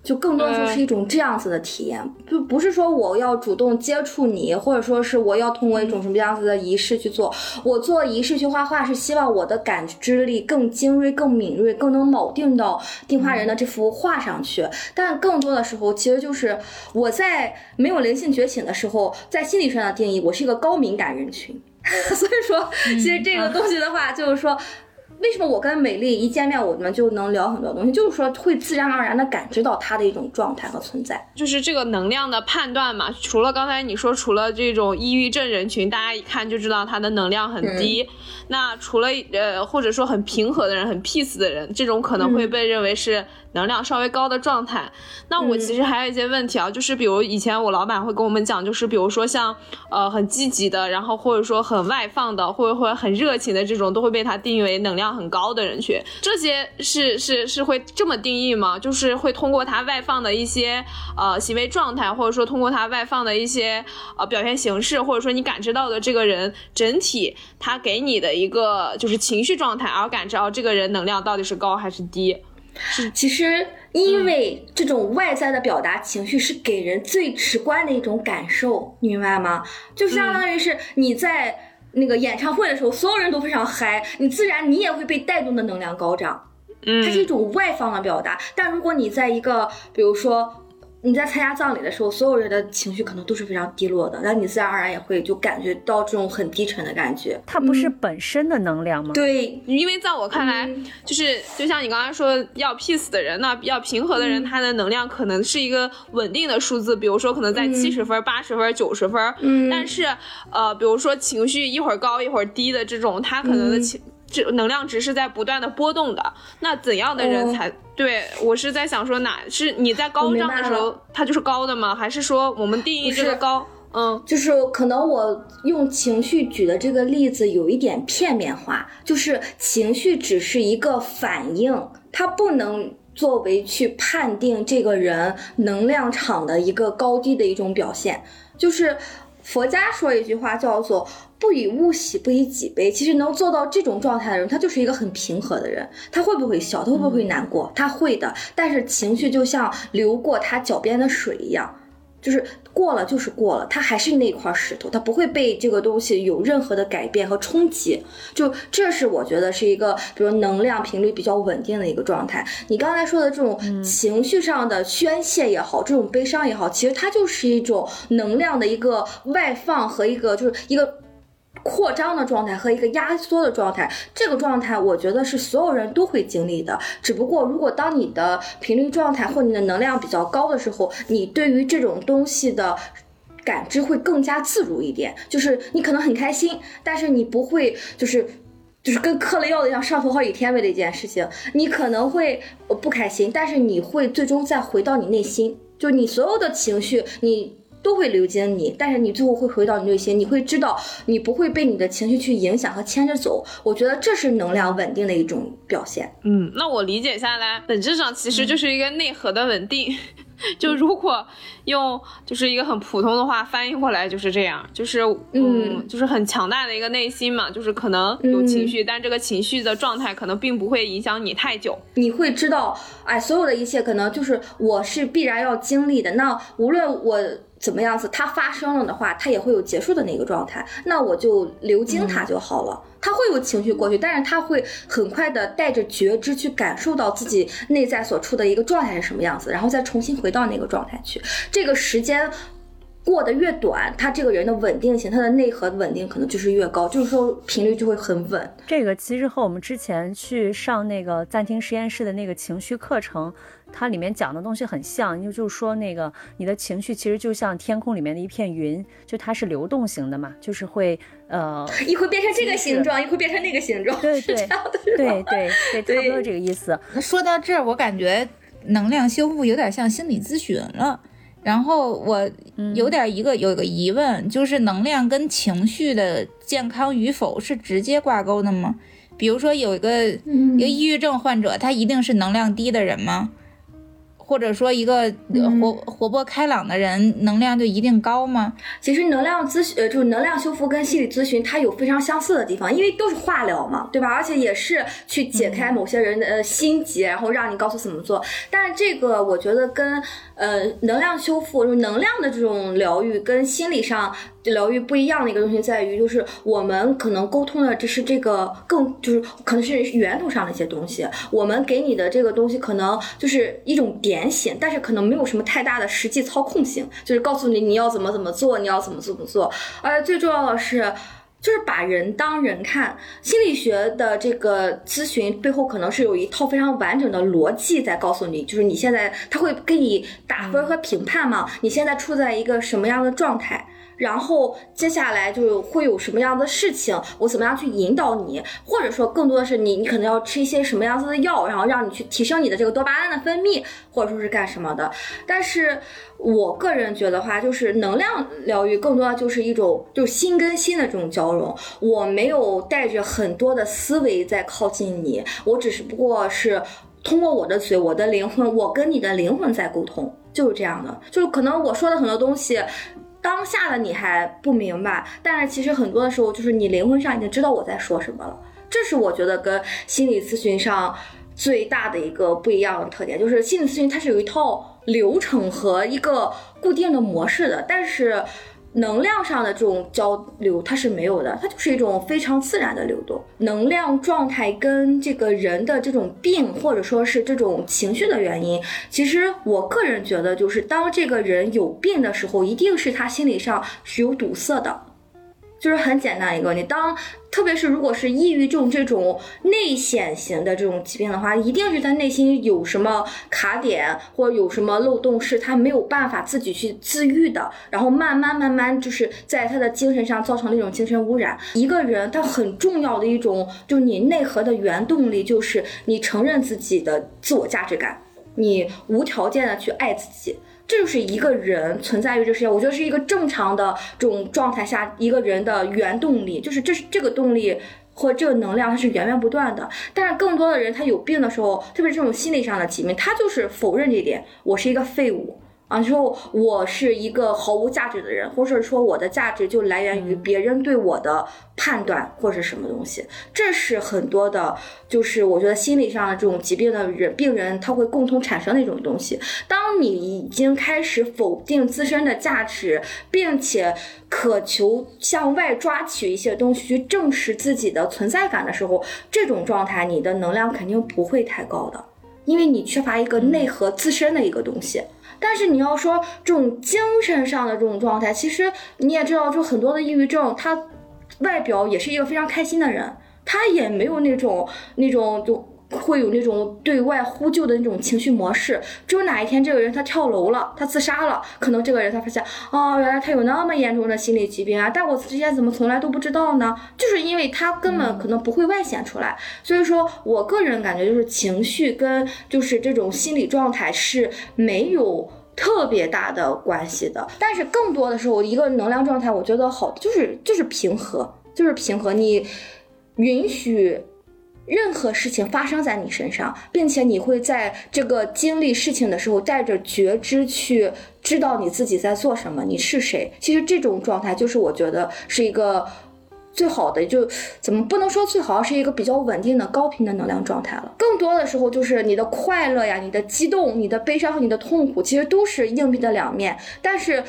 就更多的时候是一种这样子的体验，就不是说我要主动接触你，或者说是我要通过一种什么样子的仪式去做。我做仪式去画画，是希望我的感知力更精锐、更敏锐、更能铆定到定画人的这幅画上去。但更多的时候，其实就是我在没有灵性觉醒的时候，在心理上的定义，我是一个高敏感人群。所以说，其实这个东西的话，就是说。为什么我跟美丽一见面，我们就能聊很多东西？就是说会自然而然的感知到她的一种状态和存在，就是这个能量的判断嘛。除了刚才你说，除了这种抑郁症人群，大家一看就知道他的能量很低。那除了呃，或者说很平和的人，很 peace 的人，这种可能会被认为是。能量稍微高的状态，那我其实还有一些问题啊，就是比如以前我老板会跟我们讲，就是比如说像呃很积极的，然后或者说很外放的，或者或者很热情的这种，都会被他定义为能量很高的人群。这些是是是会这么定义吗？就是会通过他外放的一些呃行为状态，或者说通过他外放的一些呃表现形式，或者说你感知到的这个人整体他给你的一个就是情绪状态，而感知到这个人能量到底是高还是低。是，其实因为这种外在的表达情绪是给人最直观的一种感受，你明白吗？就相当于是你在那个演唱会的时候，所有人都非常嗨，你自然你也会被带动的能量高涨。嗯，它是一种外放的表达。但如果你在一个，比如说。你在参加葬礼的时候，所有人的情绪可能都是非常低落的，那你自然而然也会就感觉到这种很低沉的感觉。它不是本身的能量吗？对，因为在我看来，就是就像你刚才说要 peace 的人，那要平和的人，他的能量可能是一个稳定的数字，比如说可能在七十分、八十分、九十分。嗯。但是，呃，比如说情绪一会儿高一会儿低的这种，他可能的情。这能量值是在不断的波动的，那怎样的人才对我是在想说，哪是你在高涨的时候，它就是高的吗？还是说我们定义这个高？嗯，就是可能我用情绪举的这个例子有一点片面化，就是情绪只是一个反应，它不能作为去判定这个人能量场的一个高低的一种表现。就是佛家说一句话叫做。不以物喜，不以己悲。其实能做到这种状态的人，他就是一个很平和的人。他会不会笑？他会不会难过？他会的。但是情绪就像流过他脚边的水一样，就是过了就是过了，他还是那块石头，他不会被这个东西有任何的改变和冲击。就这是我觉得是一个，比如能量频率比较稳定的一个状态。你刚才说的这种情绪上的宣泄也好，这种悲伤也好，其实它就是一种能量的一个外放和一个就是一个。扩张的状态和一个压缩的状态，这个状态我觉得是所有人都会经历的。只不过，如果当你的频率状态或你的能量比较高的时候，你对于这种东西的感知会更加自如一点。就是你可能很开心，但是你不会就是就是跟嗑了药的一样上头好几天为了一件事情。你可能会不开心，但是你会最终再回到你内心，就你所有的情绪你。都会流经你，但是你最后会回到你内心，你会知道你不会被你的情绪去影响和牵着走。我觉得这是能量稳定的一种表现。嗯，那我理解下来，本质上其实就是一个内核的稳定。就如果用就是一个很普通的话翻译过来就是这样，就是嗯，就是很强大的一个内心嘛，就是可能有情绪，但这个情绪的状态可能并不会影响你太久。你会知道，哎，所有的一切可能就是我是必然要经历的。那无论我。怎么样子？它发生了的话，它也会有结束的那个状态。那我就流经它就好了。它会有情绪过去，但是它会很快的带着觉知去感受到自己内在所处的一个状态是什么样子，然后再重新回到那个状态去。这个时间过得越短，他这个人的稳定性，他的内核稳定可能就是越高，就是说频率就会很稳。这个其实和我们之前去上那个暂停实验室的那个情绪课程。它里面讲的东西很像，就就是说那个你的情绪其实就像天空里面的一片云，就它是流动型的嘛，就是会呃 一会变成这个形状，一会变成那个形状，对对对对对，差不多这个意思。说到这儿，我感觉能量修复有点像心理咨询了。然后我有点一个有一个疑问，就是能量跟情绪的健康与否是直接挂钩的吗？比如说有一个一个抑郁症患者，他一定是能量低的人吗？或者说一个活活泼开朗的人，能量就一定高吗？其实能量咨询，呃，就是能量修复跟心理咨询，它有非常相似的地方，因为都是化疗嘛，对吧？而且也是去解开某些人的呃心结，然后让你告诉怎么做。但是这个我觉得跟呃能量修复，就是能量的这种疗愈，跟心理上。疗愈不一样的一个东西在于，就是我们可能沟通的只是这个更，就是可能是源头上的一些东西。我们给你的这个东西可能就是一种点醒，但是可能没有什么太大的实际操控性，就是告诉你你要怎么怎么做，你要怎么怎么做。而最重要的是，就是把人当人看。心理学的这个咨询背后可能是有一套非常完整的逻辑在告诉你，就是你现在他会给你打分和评判嘛？你现在处在一个什么样的状态？然后接下来就会有什么样的事情，我怎么样去引导你，或者说更多的是你，你可能要吃一些什么样子的药，然后让你去提升你的这个多巴胺的分泌，或者说是干什么的。但是我个人觉得话，就是能量疗愈更多的就是一种，就是心跟心的这种交融。我没有带着很多的思维在靠近你，我只是不过是通过我的嘴，我的灵魂，我跟你的灵魂在沟通，就是这样的。就是可能我说的很多东西。当下的你还不明白，但是其实很多的时候，就是你灵魂上已经知道我在说什么了。这是我觉得跟心理咨询上最大的一个不一样的特点，就是心理咨询它是有一套流程和一个固定的模式的，但是。能量上的这种交流，它是没有的，它就是一种非常自然的流动。能量状态跟这个人的这种病，或者说是这种情绪的原因，其实我个人觉得，就是当这个人有病的时候，一定是他心理上是有堵塞的。就是很简单一个，你当特别是如果是抑郁症这种内显型的这种疾病的话，一定是他内心有什么卡点或者有什么漏洞，是他没有办法自己去自愈的，然后慢慢慢慢就是在他的精神上造成了一种精神污染。一个人他很重要的一种，就是你内核的原动力，就是你承认自己的自我价值感，你无条件的去爱自己。这就是一个人存在于这世界，我觉得是一个正常的这种状态下一个人的原动力，就是这是这个动力或这个能量，它是源源不断的。但是更多的人他有病的时候，特别是这种心理上的疾病，他就是否认这一点，我是一个废物。啊，说我是一个毫无价值的人，或者说我的价值就来源于别人对我的判断或者什么东西，这是很多的，就是我觉得心理上的这种疾病的人病人他会共同产生的一种东西。当你已经开始否定自身的价值，并且渴求向外抓取一些东西去证实自己的存在感的时候，这种状态你的能量肯定不会太高的，因为你缺乏一个内核自身的一个东西。但是你要说这种精神上的这种状态，其实你也知道，就很多的抑郁症，他外表也是一个非常开心的人，他也没有那种那种就会有那种对外呼救的那种情绪模式。只有哪一天这个人他跳楼了，他自杀了，可能这个人他发现，哦，原来他有那么严重的心理疾病啊！但我之前怎么从来都不知道呢？就是因为他根本可能不会外显出来。所以说我个人感觉就是情绪跟就是这种心理状态是没有特别大的关系的。但是更多的时候，一个能量状态，我觉得好就是就是平和，就是平和。你允许。任何事情发生在你身上，并且你会在这个经历事情的时候带着觉知去知道你自己在做什么，你是谁。其实这种状态就是我觉得是一个最好的，就怎么不能说最好，是一个比较稳定的高频的能量状态了。更多的时候就是你的快乐呀、你的激动、你的悲伤和你的痛苦，其实都是硬币的两面，但是。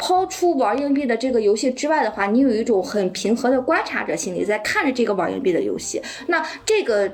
抛出玩硬币的这个游戏之外的话，你有一种很平和的观察者心理，在看着这个玩硬币的游戏。那这个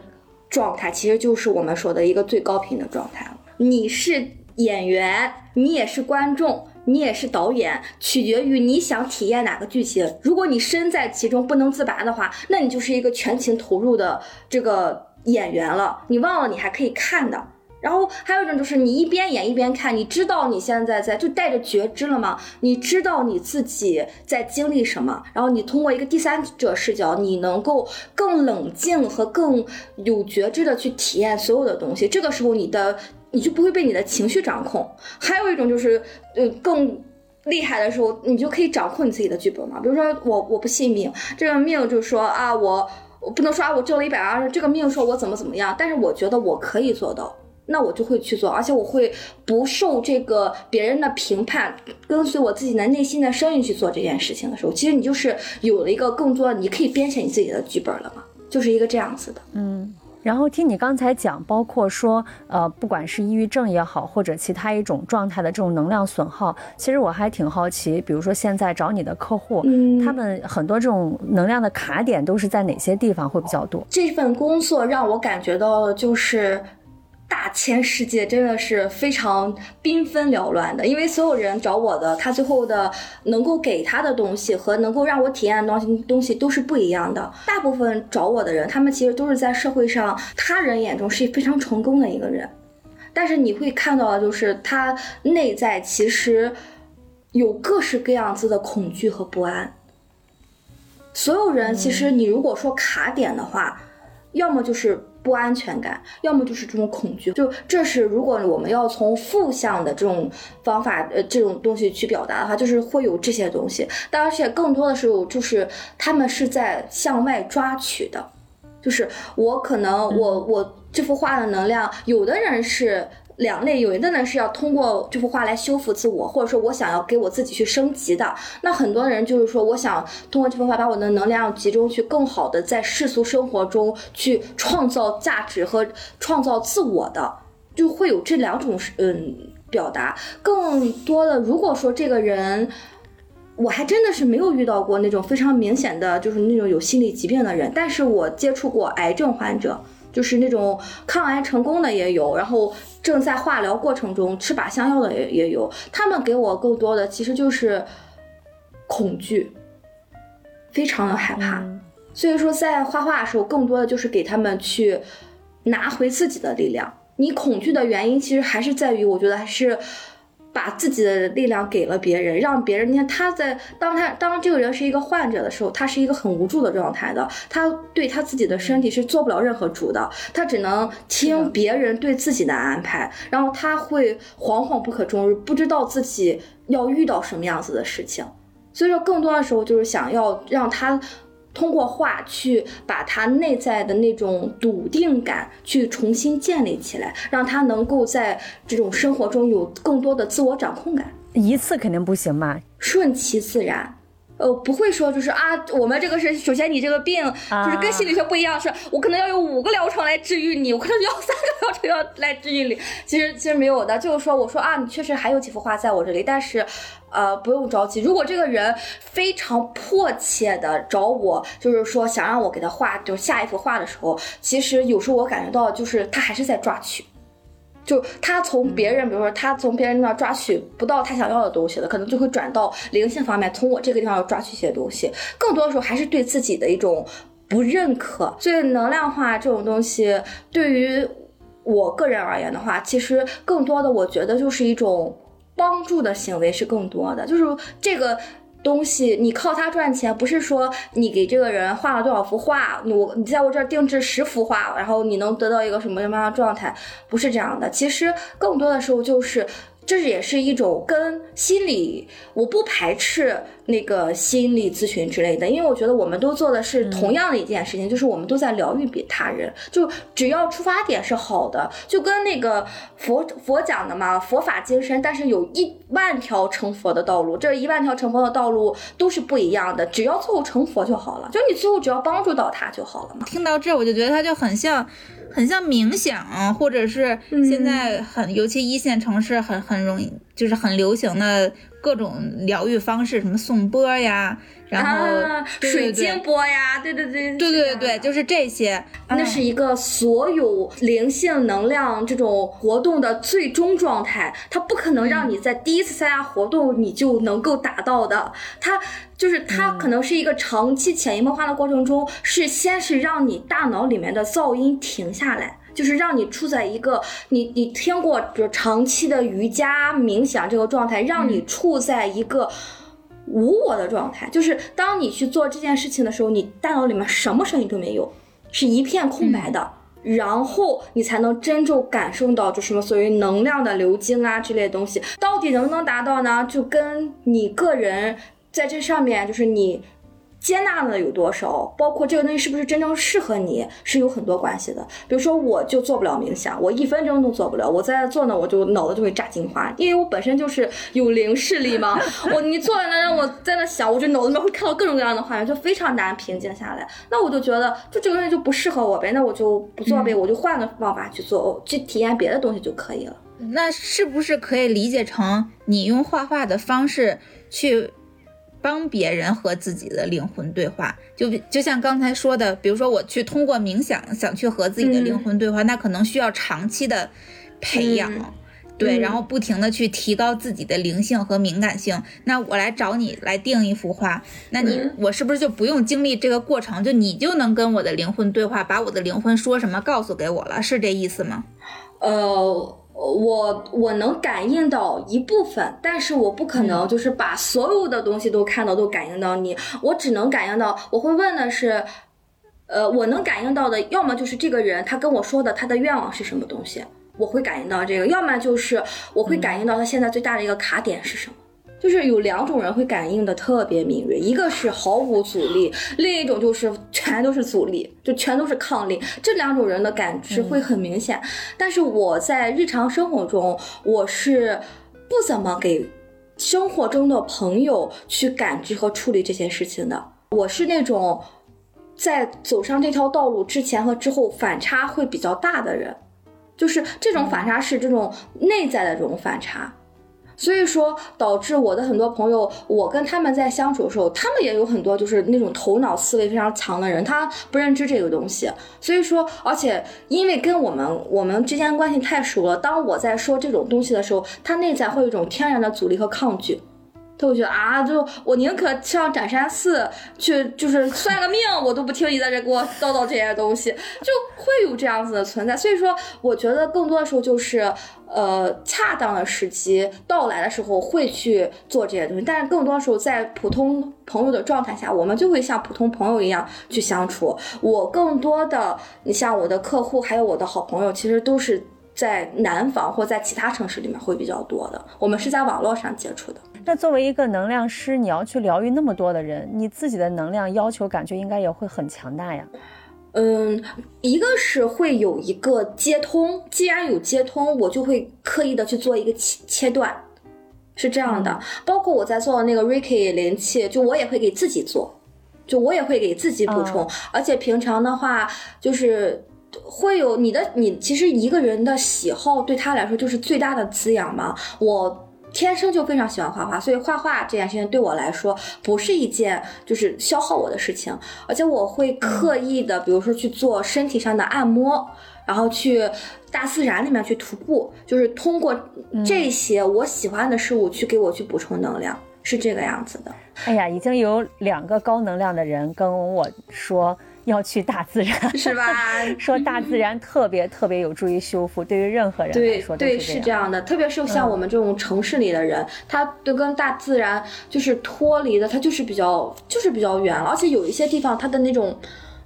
状态其实就是我们说的一个最高频的状态了。你是演员，你也是观众，你也是导演，取决于你想体验哪个剧情。如果你身在其中不能自拔的话，那你就是一个全情投入的这个演员了。你忘了你还可以看的。然后还有一种就是你一边演一边看，你知道你现在在就带着觉知了吗？你知道你自己在经历什么？然后你通过一个第三者视角，你能够更冷静和更有觉知的去体验所有的东西。这个时候你的你就不会被你的情绪掌控。还有一种就是呃更厉害的时候，你就可以掌控你自己的剧本嘛。比如说我我不信命，这个命就是说啊我我不能说啊我挣了一百万，这个命说我怎么怎么样，但是我觉得我可以做到。那我就会去做，而且我会不受这个别人的评判，跟随我自己的内心的声音去做这件事情的时候，其实你就是有了一个更多，你可以编写你自己的剧本了嘛，就是一个这样子的。嗯，然后听你刚才讲，包括说，呃，不管是抑郁症也好，或者其他一种状态的这种能量损耗，其实我还挺好奇，比如说现在找你的客户，嗯，他们很多这种能量的卡点都是在哪些地方会比较多？这份工作让我感觉到的就是。大千世界真的是非常缤纷缭乱的，因为所有人找我的，他最后的能够给他的东西和能够让我体验的东西东西都是不一样的。大部分找我的人，他们其实都是在社会上他人眼中是非常成功的一个人，但是你会看到的就是他内在其实有各式各样子的恐惧和不安。所有人其实你如果说卡点的话，要么就是。不安全感，要么就是这种恐惧，就这是如果我们要从负向的这种方法，呃，这种东西去表达的话，就是会有这些东西。而且更多的时候，就是他们是在向外抓取的，就是我可能我我这幅画的能量，有的人是。两类，有一个呢是要通过这幅画来修复自我，或者说我想要给我自己去升级的。那很多人就是说，我想通过这幅画把我的能量集中去更好的在世俗生活中去创造价值和创造自我的，就会有这两种嗯表达。更多的，如果说这个人，我还真的是没有遇到过那种非常明显的就是那种有心理疾病的人，但是我接触过癌症患者。就是那种抗癌成功的也有，然后正在化疗过程中吃靶向药的也也有。他们给我更多的其实就是恐惧，非常的害怕。所以说在画画的时候，更多的就是给他们去拿回自己的力量。你恐惧的原因其实还是在于，我觉得还是。把自己的力量给了别人，让别人。你看他在当他当这个人是一个患者的时候，他是一个很无助的状态的。他对他自己的身体是做不了任何主的，他只能听别人对自己的安排。然后他会惶惶不可终日，不知道自己要遇到什么样子的事情。所以说，更多的时候就是想要让他。通过画去把他内在的那种笃定感去重新建立起来，让他能够在这种生活中有更多的自我掌控感。一次肯定不行嘛，顺其自然。呃，不会说就是啊，我们这个是首先你这个病就是跟心理学不一样，是我可能要用五个疗程来治愈你，我可能要三个疗程要来治愈你。其实其实没有的，就是说我说啊，你确实还有几幅画在我这里，但是呃不用着急。如果这个人非常迫切的找我，就是说想让我给他画就下一幅画的时候，其实有时候我感觉到就是他还是在抓取。就他从别人，比如说他从别人那抓取不到他想要的东西了，可能就会转到灵性方面，从我这个地方要抓取一些东西。更多的时候还是对自己的一种不认可。所以能量化这种东西，对于我个人而言的话，其实更多的我觉得就是一种帮助的行为是更多的，就是这个。东西，你靠它赚钱，不是说你给这个人画了多少幅画，我你在我这儿定制十幅画，然后你能得到一个什么什么样的状态，不是这样的。其实更多的时候就是。这也是一种跟心理，我不排斥那个心理咨询之类的，因为我觉得我们都做的是同样的一件事情，就是我们都在疗愈别他人，就只要出发点是好的，就跟那个佛佛讲的嘛，佛法精深，但是有一万条成佛的道路，这一万条成佛的道路都是不一样的，只要最后成佛就好了，就你最后只要帮助到他就好了嘛。听到这，我就觉得他就很像。很像冥想，或者是现在很，尤其一线城市很很容易，就是很流行的各种疗愈方式，什么颂钵呀。然后水晶波呀，对对对，对对对，就是这些。那是一个所有灵性能量这种活动的最终状态，它不可能让你在第一次参加活动你就能够达到的。它就是它可能是一个长期潜移默化的过程中，是先是让你大脑里面的噪音停下来，就是让你处在一个你你听过比如长期的瑜伽冥想这个状态，让你处在一个。无我的状态，就是当你去做这件事情的时候，你大脑里面什么声音都没有，是一片空白的，然后你才能真正感受到就什么所谓能量的流经啊之类东西，到底能不能达到呢？就跟你个人在这上面，就是你。接纳的有多少，包括这个东西是不是真正适合你，是有很多关系的。比如说，我就做不了冥想，我一分钟都做不了。我在做呢，我就脑子就会炸金花，因为我本身就是有灵视力嘛。我你坐在那让我在那想，我就脑子里面会看到各种各样的画面，就非常难平静下来。那我就觉得，就这个东西就不适合我呗，那我就不做呗，我就换个方法去做，去体验别的东西就可以了。那是不是可以理解成你用画画的方式去？帮别人和自己的灵魂对话，就就像刚才说的，比如说我去通过冥想想去和自己的灵魂对话，那可能需要长期的培养，对，然后不停的去提高自己的灵性和敏感性。那我来找你来定一幅画，那你我是不是就不用经历这个过程，就你就能跟我的灵魂对话，把我的灵魂说什么告诉给我了，是这意思吗？呃。我我能感应到一部分，但是我不可能就是把所有的东西都看到都感应到你，我只能感应到。我会问的是，呃，我能感应到的，要么就是这个人他跟我说的他的愿望是什么东西，我会感应到这个；要么就是我会感应到他现在最大的一个卡点是什么。就是有两种人会感应的特别敏锐，一个是毫无阻力，另一种就是全都是阻力，就全都是抗力。这两种人的感知会很明显。但是我在日常生活中，我是不怎么给生活中的朋友去感知和处理这些事情的。我是那种在走上这条道路之前和之后反差会比较大的人，就是这种反差是这种内在的这种反差。所以说，导致我的很多朋友，我跟他们在相处的时候，他们也有很多就是那种头脑思维非常强的人，他不认知这个东西。所以说，而且因为跟我们我们之间关系太熟了，当我在说这种东西的时候，他内在会有一种天然的阻力和抗拒。他会觉得啊，就我宁可上斩山寺去，就是算个命，我都不听你在这给我叨叨这些东西，就会有这样子的存在。所以说，我觉得更多的时候就是，呃，恰当的时机到来的时候会去做这些东西。但是更多时候在普通朋友的状态下，我们就会像普通朋友一样去相处。我更多的，你像我的客户，还有我的好朋友，其实都是在南方或在其他城市里面会比较多的。我们是在网络上接触的。那作为一个能量师，你要去疗愈那么多的人，你自己的能量要求感觉应该也会很强大呀。嗯，一个是会有一个接通，既然有接通，我就会刻意的去做一个切切断，是这样的。包括我在做那个 Ricky 灵气，就我也会给自己做，就我也会给自己补充。而且平常的话，就是会有你的你，其实一个人的喜好对他来说就是最大的滋养嘛。我。天生就非常喜欢画画，所以画画这件事情对我来说不是一件就是消耗我的事情，而且我会刻意的，比如说去做身体上的按摩，然后去大自然里面去徒步，就是通过这些我喜欢的事物去给我去补充能量，是这个样子的。哎呀，已经有两个高能量的人跟我说。要去大自然，是吧？说大自然特别特别有助于修复，对于任何人来说都对，是是这样的。特别是像我们这种城市里的人，他都跟大自然就是脱离的，他就是比较就是比较远了，而且有一些地方它的那种。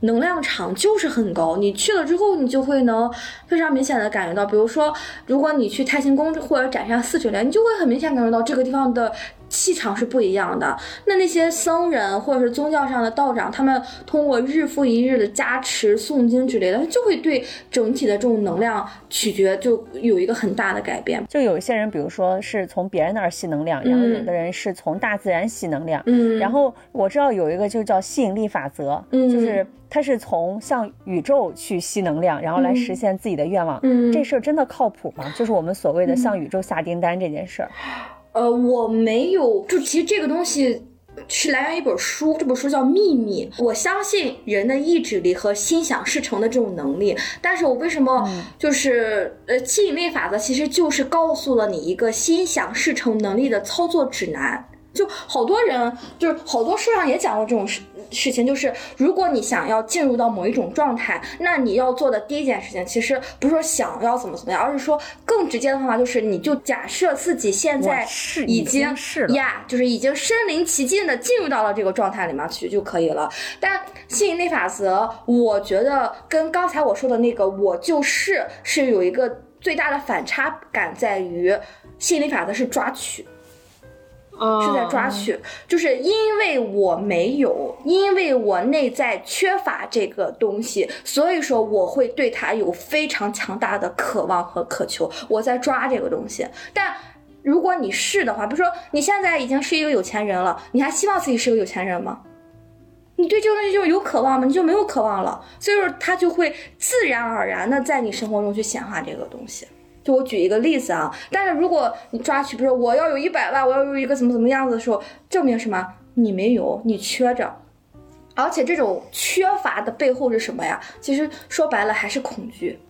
能量场就是很高，你去了之后，你就会能非常明显的感觉到，比如说，如果你去太清宫或者斩山四水莲，你就会很明显感觉到这个地方的气场是不一样的。那那些僧人或者是宗教上的道长，他们通过日复一日的加持、诵经之类的，就会对整体的这种能量取决就有一个很大的改变。就有一些人，比如说是从别人那儿吸能量，然后有的人是从大自然吸能量。嗯，然后我知道有一个就叫吸引力法则，嗯就是它是从向宇宙去吸能量，然后来实现自己的愿望。嗯这事儿真的靠谱吗？就是我们所谓的向宇宙下订单这件事儿。呃，我没有，就其实这个东西是来源于一本书，这本书叫《秘密》。我相信人的意志力和心想事成的这种能力，但是我为什么就是、呃吸引力法则其实就是告诉了你一个心想事成能力的操作指南。就好多人，就是好多书上也讲过这种事事情，就是如果你想要进入到某一种状态，那你要做的第一件事情，其实不是说想要怎么怎么样，而是说更直接的方法，就是你就假设自己现在是已已经经是了呀，就是已经身临其境的进入到了这个状态里面去就可以了。但吸引力法则，我觉得跟刚才我说的那个我就是是有一个最大的反差感，在于吸引力法则是抓取。是在抓取，就是因为我没有，因为我内在缺乏这个东西，所以说我会对它有非常强大的渴望和渴求，我在抓这个东西。但如果你是的话，比如说你现在已经是一个有钱人了，你还希望自己是个有钱人吗？你对这个东西就是有渴望吗？你就没有渴望了，所以说它就会自然而然的在你生活中去显化这个东西。就我举一个例子啊，但是如果你抓取，比如说我要有一百万，我要有一个怎么怎么样子的时候，证明什么？你没有，你缺着。而且这种缺乏的背后是什么呀？其实说白了还是恐惧。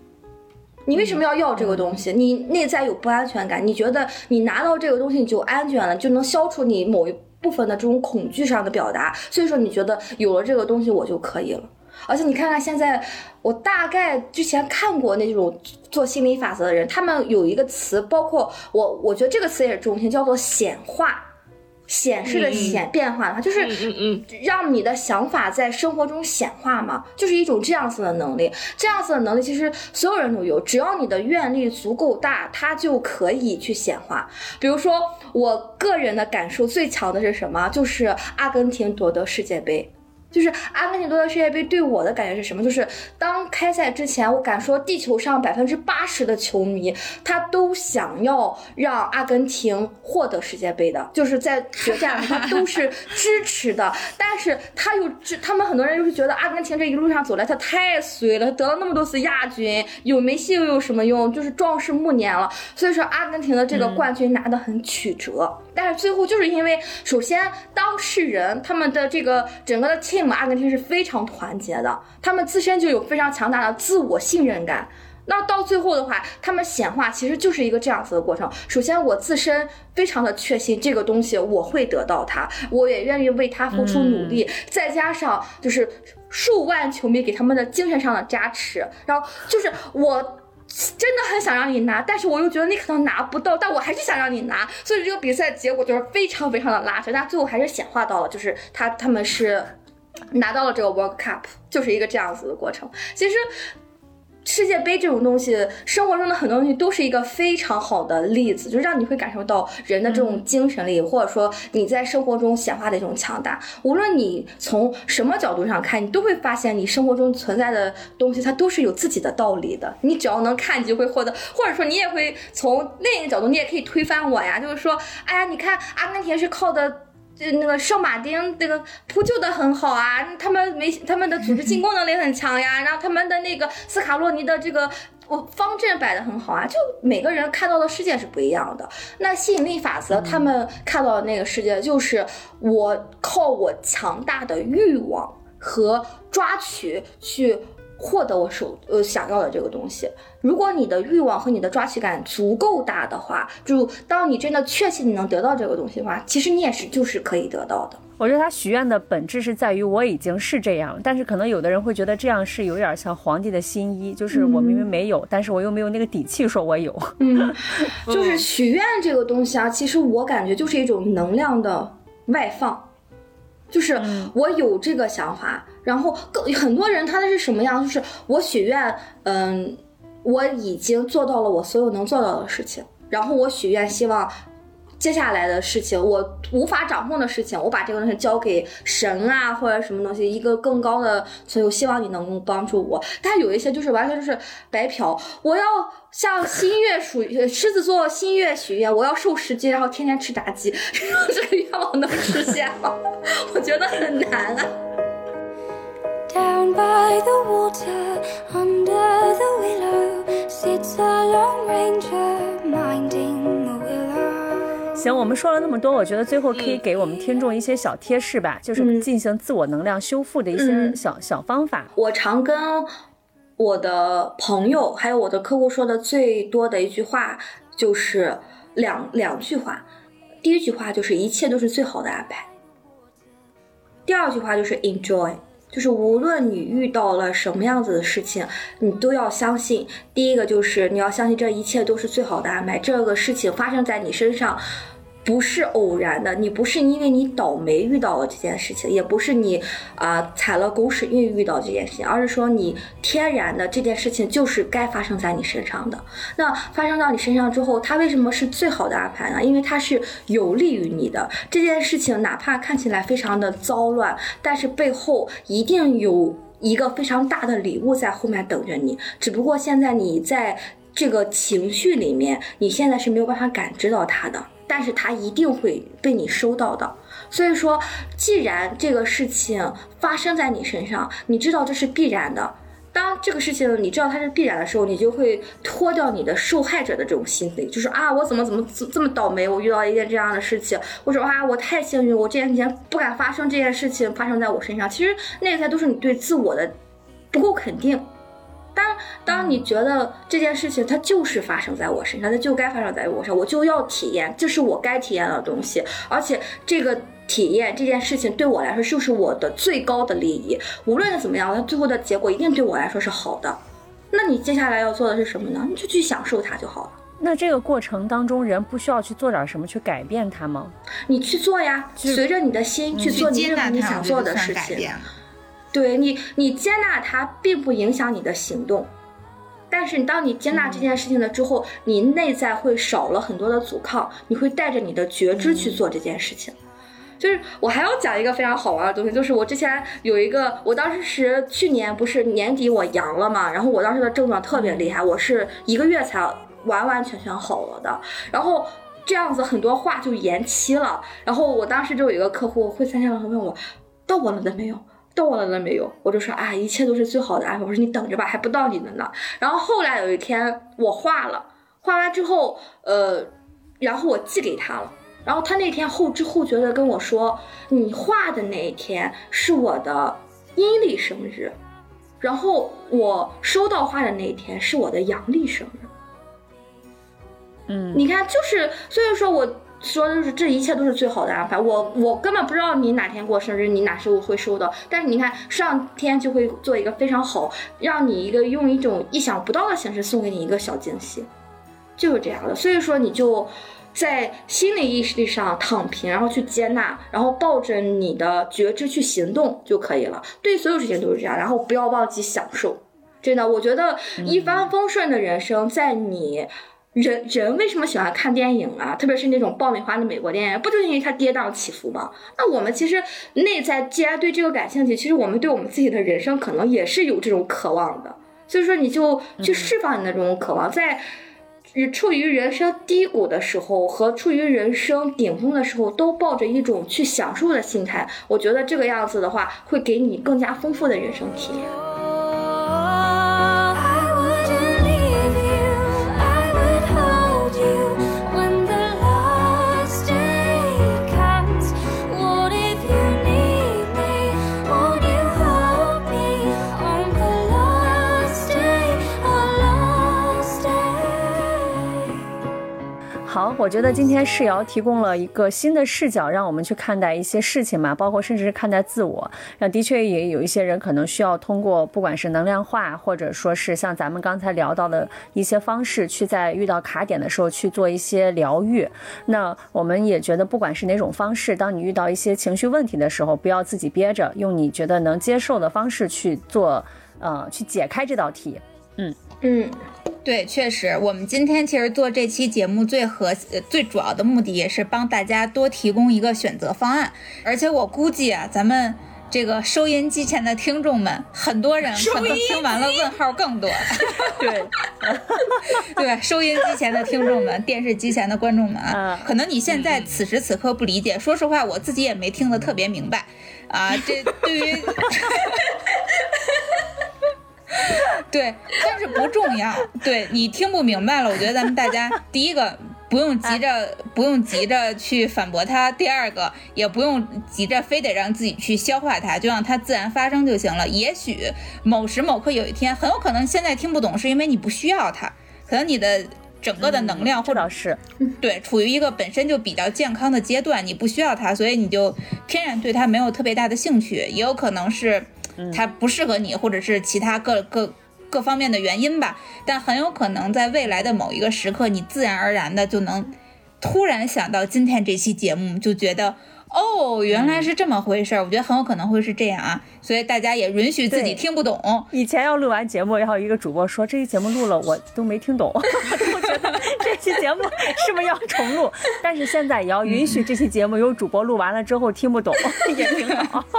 你为什么要要这个东西？你内在有不安全感，你觉得你拿到这个东西你就安全了，就能消除你某一部分的这种恐惧上的表达，所以说你觉得有了这个东西我就可以了。而且你看看现在，我大概之前看过那种做心理法则的人，他们有一个词，包括我，我觉得这个词也是中心，叫做显化。显示的显变化的话，就是嗯嗯让你的想法在生活中显化嘛，就是一种这样子的能力。这样子的能力其实所有人都有，只要你的愿力足够大，它就可以去显化。比如说，我个人的感受最强的是什么？就是阿根廷夺得世界杯。就是阿根廷夺得世界杯对我的感觉是什么？就是当开赛之前，我敢说地球上百分之八十的球迷他都想要让阿根廷获得世界杯的，就是在决战上他都是支持的。但是他又知，他们很多人又是觉得阿根廷这一路上走来他太衰了，得了那么多次亚军，有梅西又有什么用？就是壮士暮年了。所以说阿根廷的这个冠军拿得很曲折。但是最后就是因为，首先当事人他们的这个整个的 team 阿根廷是非常团结的，他们自身就有非常强大的自我信任感。那到最后的话，他们显化其实就是一个这样子的过程。首先，我自身非常的确信这个东西我会得到它，我也愿意为它付出努力，再加上就是数万球迷给他们的精神上的加持，然后就是我。真的很想让你拿，但是我又觉得你可能拿不到，但我还是想让你拿，所以这个比赛结果就是非常非常的拉扯，但最后还是显化到了，就是他他们是拿到了这个 World Cup，就是一个这样子的过程。其实世界杯这种东西，生活中的很多东西都是一个非常好的例子，就让你会感受到人的这种精神力，或者说你在生活中显化的一种强大。无论你从什么角度上看，你都会发现你生活中存在的东西，它都是有自己的道理的。你只要能看，你就会获得，或者说你也会从另一个角度，你也可以推翻我呀，就是说，哎呀，你看阿根廷是靠的。就那个圣马丁这个扑救的很好啊，他们没他们的组织进攻能力很强呀，然后他们的那个斯卡洛尼的这个我方阵摆的很好啊，就每个人看到的世界是不一样的。那吸引力法则，他们看到的那个世界就是我靠我强大的欲望和抓取去获得我手呃想要的这个东西。如果你的欲望和你的抓取感足够大的话，就当你真的确信你能得到这个东西的话，其实你也是就是可以得到的。我觉得他许愿的本质是在于我已经是这样，但是可能有的人会觉得这样是有点像皇帝的新衣，就是我明明没有，但是我又没有那个底气说我有。嗯，就是许愿这个东西啊，其实我感觉就是一种能量的外放，就是我有这个想法，然后更很多人他的是什么样？就是我许愿，嗯，我已经做到了我所有能做到的事情，然后我许愿希望。接下来的事情，我无法掌控的事情，我把这个东西交给神啊，或者什么东西，一个更高的所以我，希望你能够帮助我。但有一些就是完全就是白嫖，我要向新月属狮子座新月许愿，我要瘦十斤，然后天天吃炸鸡，这个愿望能实现吗？我觉得很难啊。Down by the water, under the willow, sits a long ranger minding willow. 行，我们说了那么多，我觉得最后可以给我们听众一些小贴士吧，就是进行自我能量修复的一些嗯小、小方法。我常跟我的朋友还有我的客户说的最多的一句话就是两两句话，第一句话就是一切都是最好的安排，第二句话就是 enjoy。就是无论你遇到了什么样子的事情，你都要相信。第一个就是你要相信这一切都是最好的安排，这个事情发生在你身上，不是偶然的，你不是因为你倒霉遇到了这件事情，也不是你啊、踩了狗屎运遇到这件事情，而是说你天然的这件事情就是该发生在你身上的。那发生到你身上之后，它为什么是最好的安排呢？因为它是有利于你的这件事情，哪怕看起来非常的糟乱，但是背后一定有一个非常大的礼物在后面等着你。只不过现在你在这个情绪里面，你现在是没有办法感知到它的，但是它一定会被你收到的。所以说，既然这个事情发生在你身上，你知道这是必然的。当这个事情你知道它是必然的时候，你就会脱掉你的受害者的这种心理，就是啊，我怎么怎么这么倒霉，我遇到一件这样的事情，或者啊，我太幸运，我这件前不敢发生这件事情发生在我身上。其实那些都是你对自我的不够肯定。当当你觉得这件事情它就是发生在我身上，它就该发生在我身上，我就要体验，这是我该体验的东西，而且这个体验这件事情对我来说就是我的最高的利益，无论怎么样，它最后的结果一定对我来说是好的。那你接下来要做的是什么呢？你就去享受它就好了。那这个过程当中，人不需要去做点什么去改变它吗？你去做呀，随着你的心去做你任何你想做的事情。对你，你接纳它并不影响你的行动，但是当你接纳这件事情了之后，你内在会少了很多的阻抗，你会带着你的觉知去做这件事情。就是我还要讲一个非常好玩的东西，就是我之前有一个，我当时是去年不是年底我阳了嘛，然后我当时的症状特别厉害，我是一个月才完完全全好了的，然后这样子很多话就延期了，然后我当时就有一个客户会参加了问我，到我了的没有？到我了了没有？我就说啊，一切都是最好的安排。我说你等着吧，还不到你的呢。然后后来有一天我画了，画完之后，呃，然后我寄给他了。然后他那天后知后觉的跟我说，你画的那一天是我的阴历生日，然后我收到画的那一天是我的阳历生日。嗯，你看，就是所以说我说的就是这一切都是最好的安排。我我根本不知道你哪天过生日，你哪时候会收到，但是你看上天就会做一个非常好，让你一个用一种意想不到的形式送给你一个小惊喜，就是这样的。所以说你就。在心理意识上躺平，然后去接纳，然后抱着你的觉知去行动就可以了。对所有事情都是这样，然后不要忘记享受。真的，我觉得一帆风顺的人生，在你人人为什么喜欢看电影啊？特别是那种爆米花的美国电影，不就是因为它跌宕起伏吗？那我们其实内在既然对这个感兴趣，其实我们对我们自己的人生可能也是有这种渴望的。所以说，你就去释放你的这种渴望，在处于人生低谷的时候和处于人生顶峰的时候，都抱着一种去享受的心态。我觉得这个样子的话，会给你更加丰富的人生体验。我觉得今天世瑶提供了一个新的视角，让我们去看待一些事情嘛，包括甚至是看待自我。那的确也有一些人可能需要通过不管是能量化，或者说是像咱们刚才聊到的一些方式，去在遇到卡点的时候去做一些疗愈。那我们也觉得，不管是哪种方式，当你遇到一些情绪问题的时候，不要自己憋着，用你觉得能接受的方式去做，呃，去解开这道题。嗯，对，确实，我们今天其实做这期节目最核呃最主要的目的也是帮大家多提供一个选择方案，而且我估计啊，咱们这个收音机前的听众们，很多人可能听完了问号更多。对，对，收音机前的听众们，电视机前的观众们可能你现在此时此刻不理解，说实话，我自己也没听得特别明白啊。这对于，对，但是不重要。对你听不明白了，我觉得咱们大家第一个。不用急着，不用急着去反驳他。第二个，也不用急着非得让自己去消化它，就让它自然发生就行了。也许某时某刻有一天，很有可能现在听不懂，是因为你不需要它，可能你的整个的能量或者是，对，处于一个本身就比较健康的阶段，你不需要它，所以你就天然对它没有特别大的兴趣，也有可能是它不适合你，或者是其他各各各方面的原因吧。但很有可能在未来的某一个时刻，你自然而然的就能突然想到今天这期节目，就觉得。哦，原来是这么回事儿，我觉得很有可能会是这样啊，所以大家也允许自己听不懂，以前要录完节目，然后一个主播说这期节目录了，我都没听懂，我都觉得这期节目是不是要重录？但是现在也要允许这期节目有主播录完了之后听不懂，也挺好。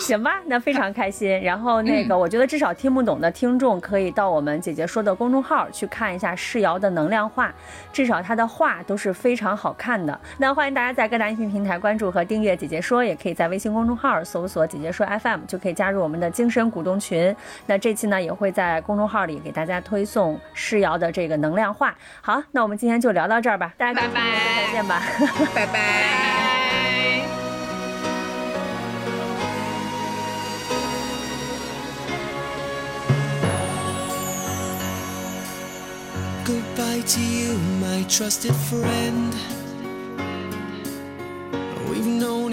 行吧，那非常开心。然后那个，我觉得至少听不懂的听众可以到我们姐姐说的公众号去看一下世瑶的能量画，至少她的画都是非常好看的。那欢迎大家在各大音频平台关注和订阅姐姐说，也可以在微信公众号搜索“姐姐说 FM” 就可以加入我们的精神股东群。那这期呢也会在公众号里给大家推送诗瑶的这个能量话。好，那我们今天就聊到这儿吧，大家拜拜再见吧。拜拜。拜。Goodbye to you, my trusted friend.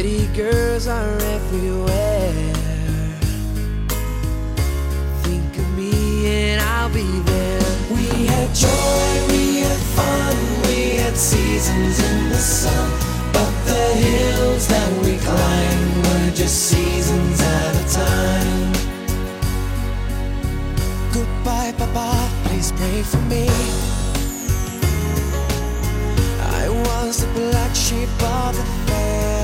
Pretty girls are everywhere. Think of me and I'll be there. We had joy, we had fun, we had seasons in the sun. But the hills that we climbed were just seasons at a time. Goodbye, Papa, please pray for me. I was the black sheep of the family.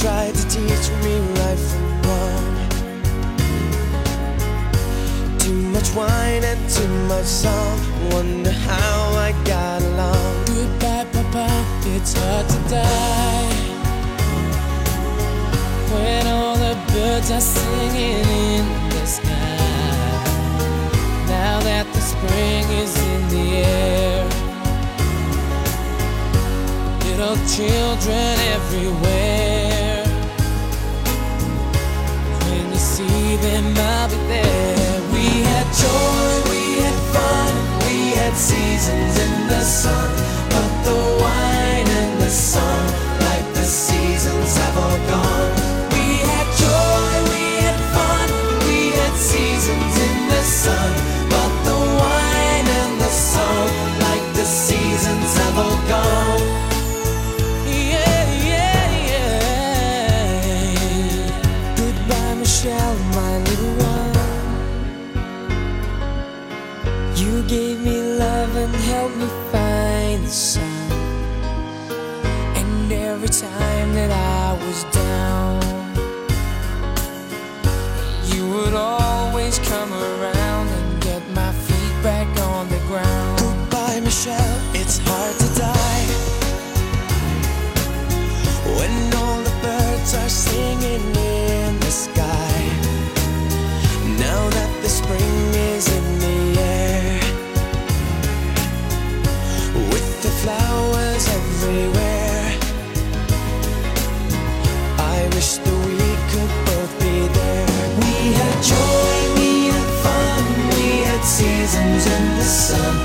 Tried to teach me right from wrong. Too much wine and too much song. Wonder how I got along. Goodbye, Papa, it's hard to die. When all the birds are singing in the sky. Now that the spring is in the air. Little children everywhere. Them, I'll be there. Sun.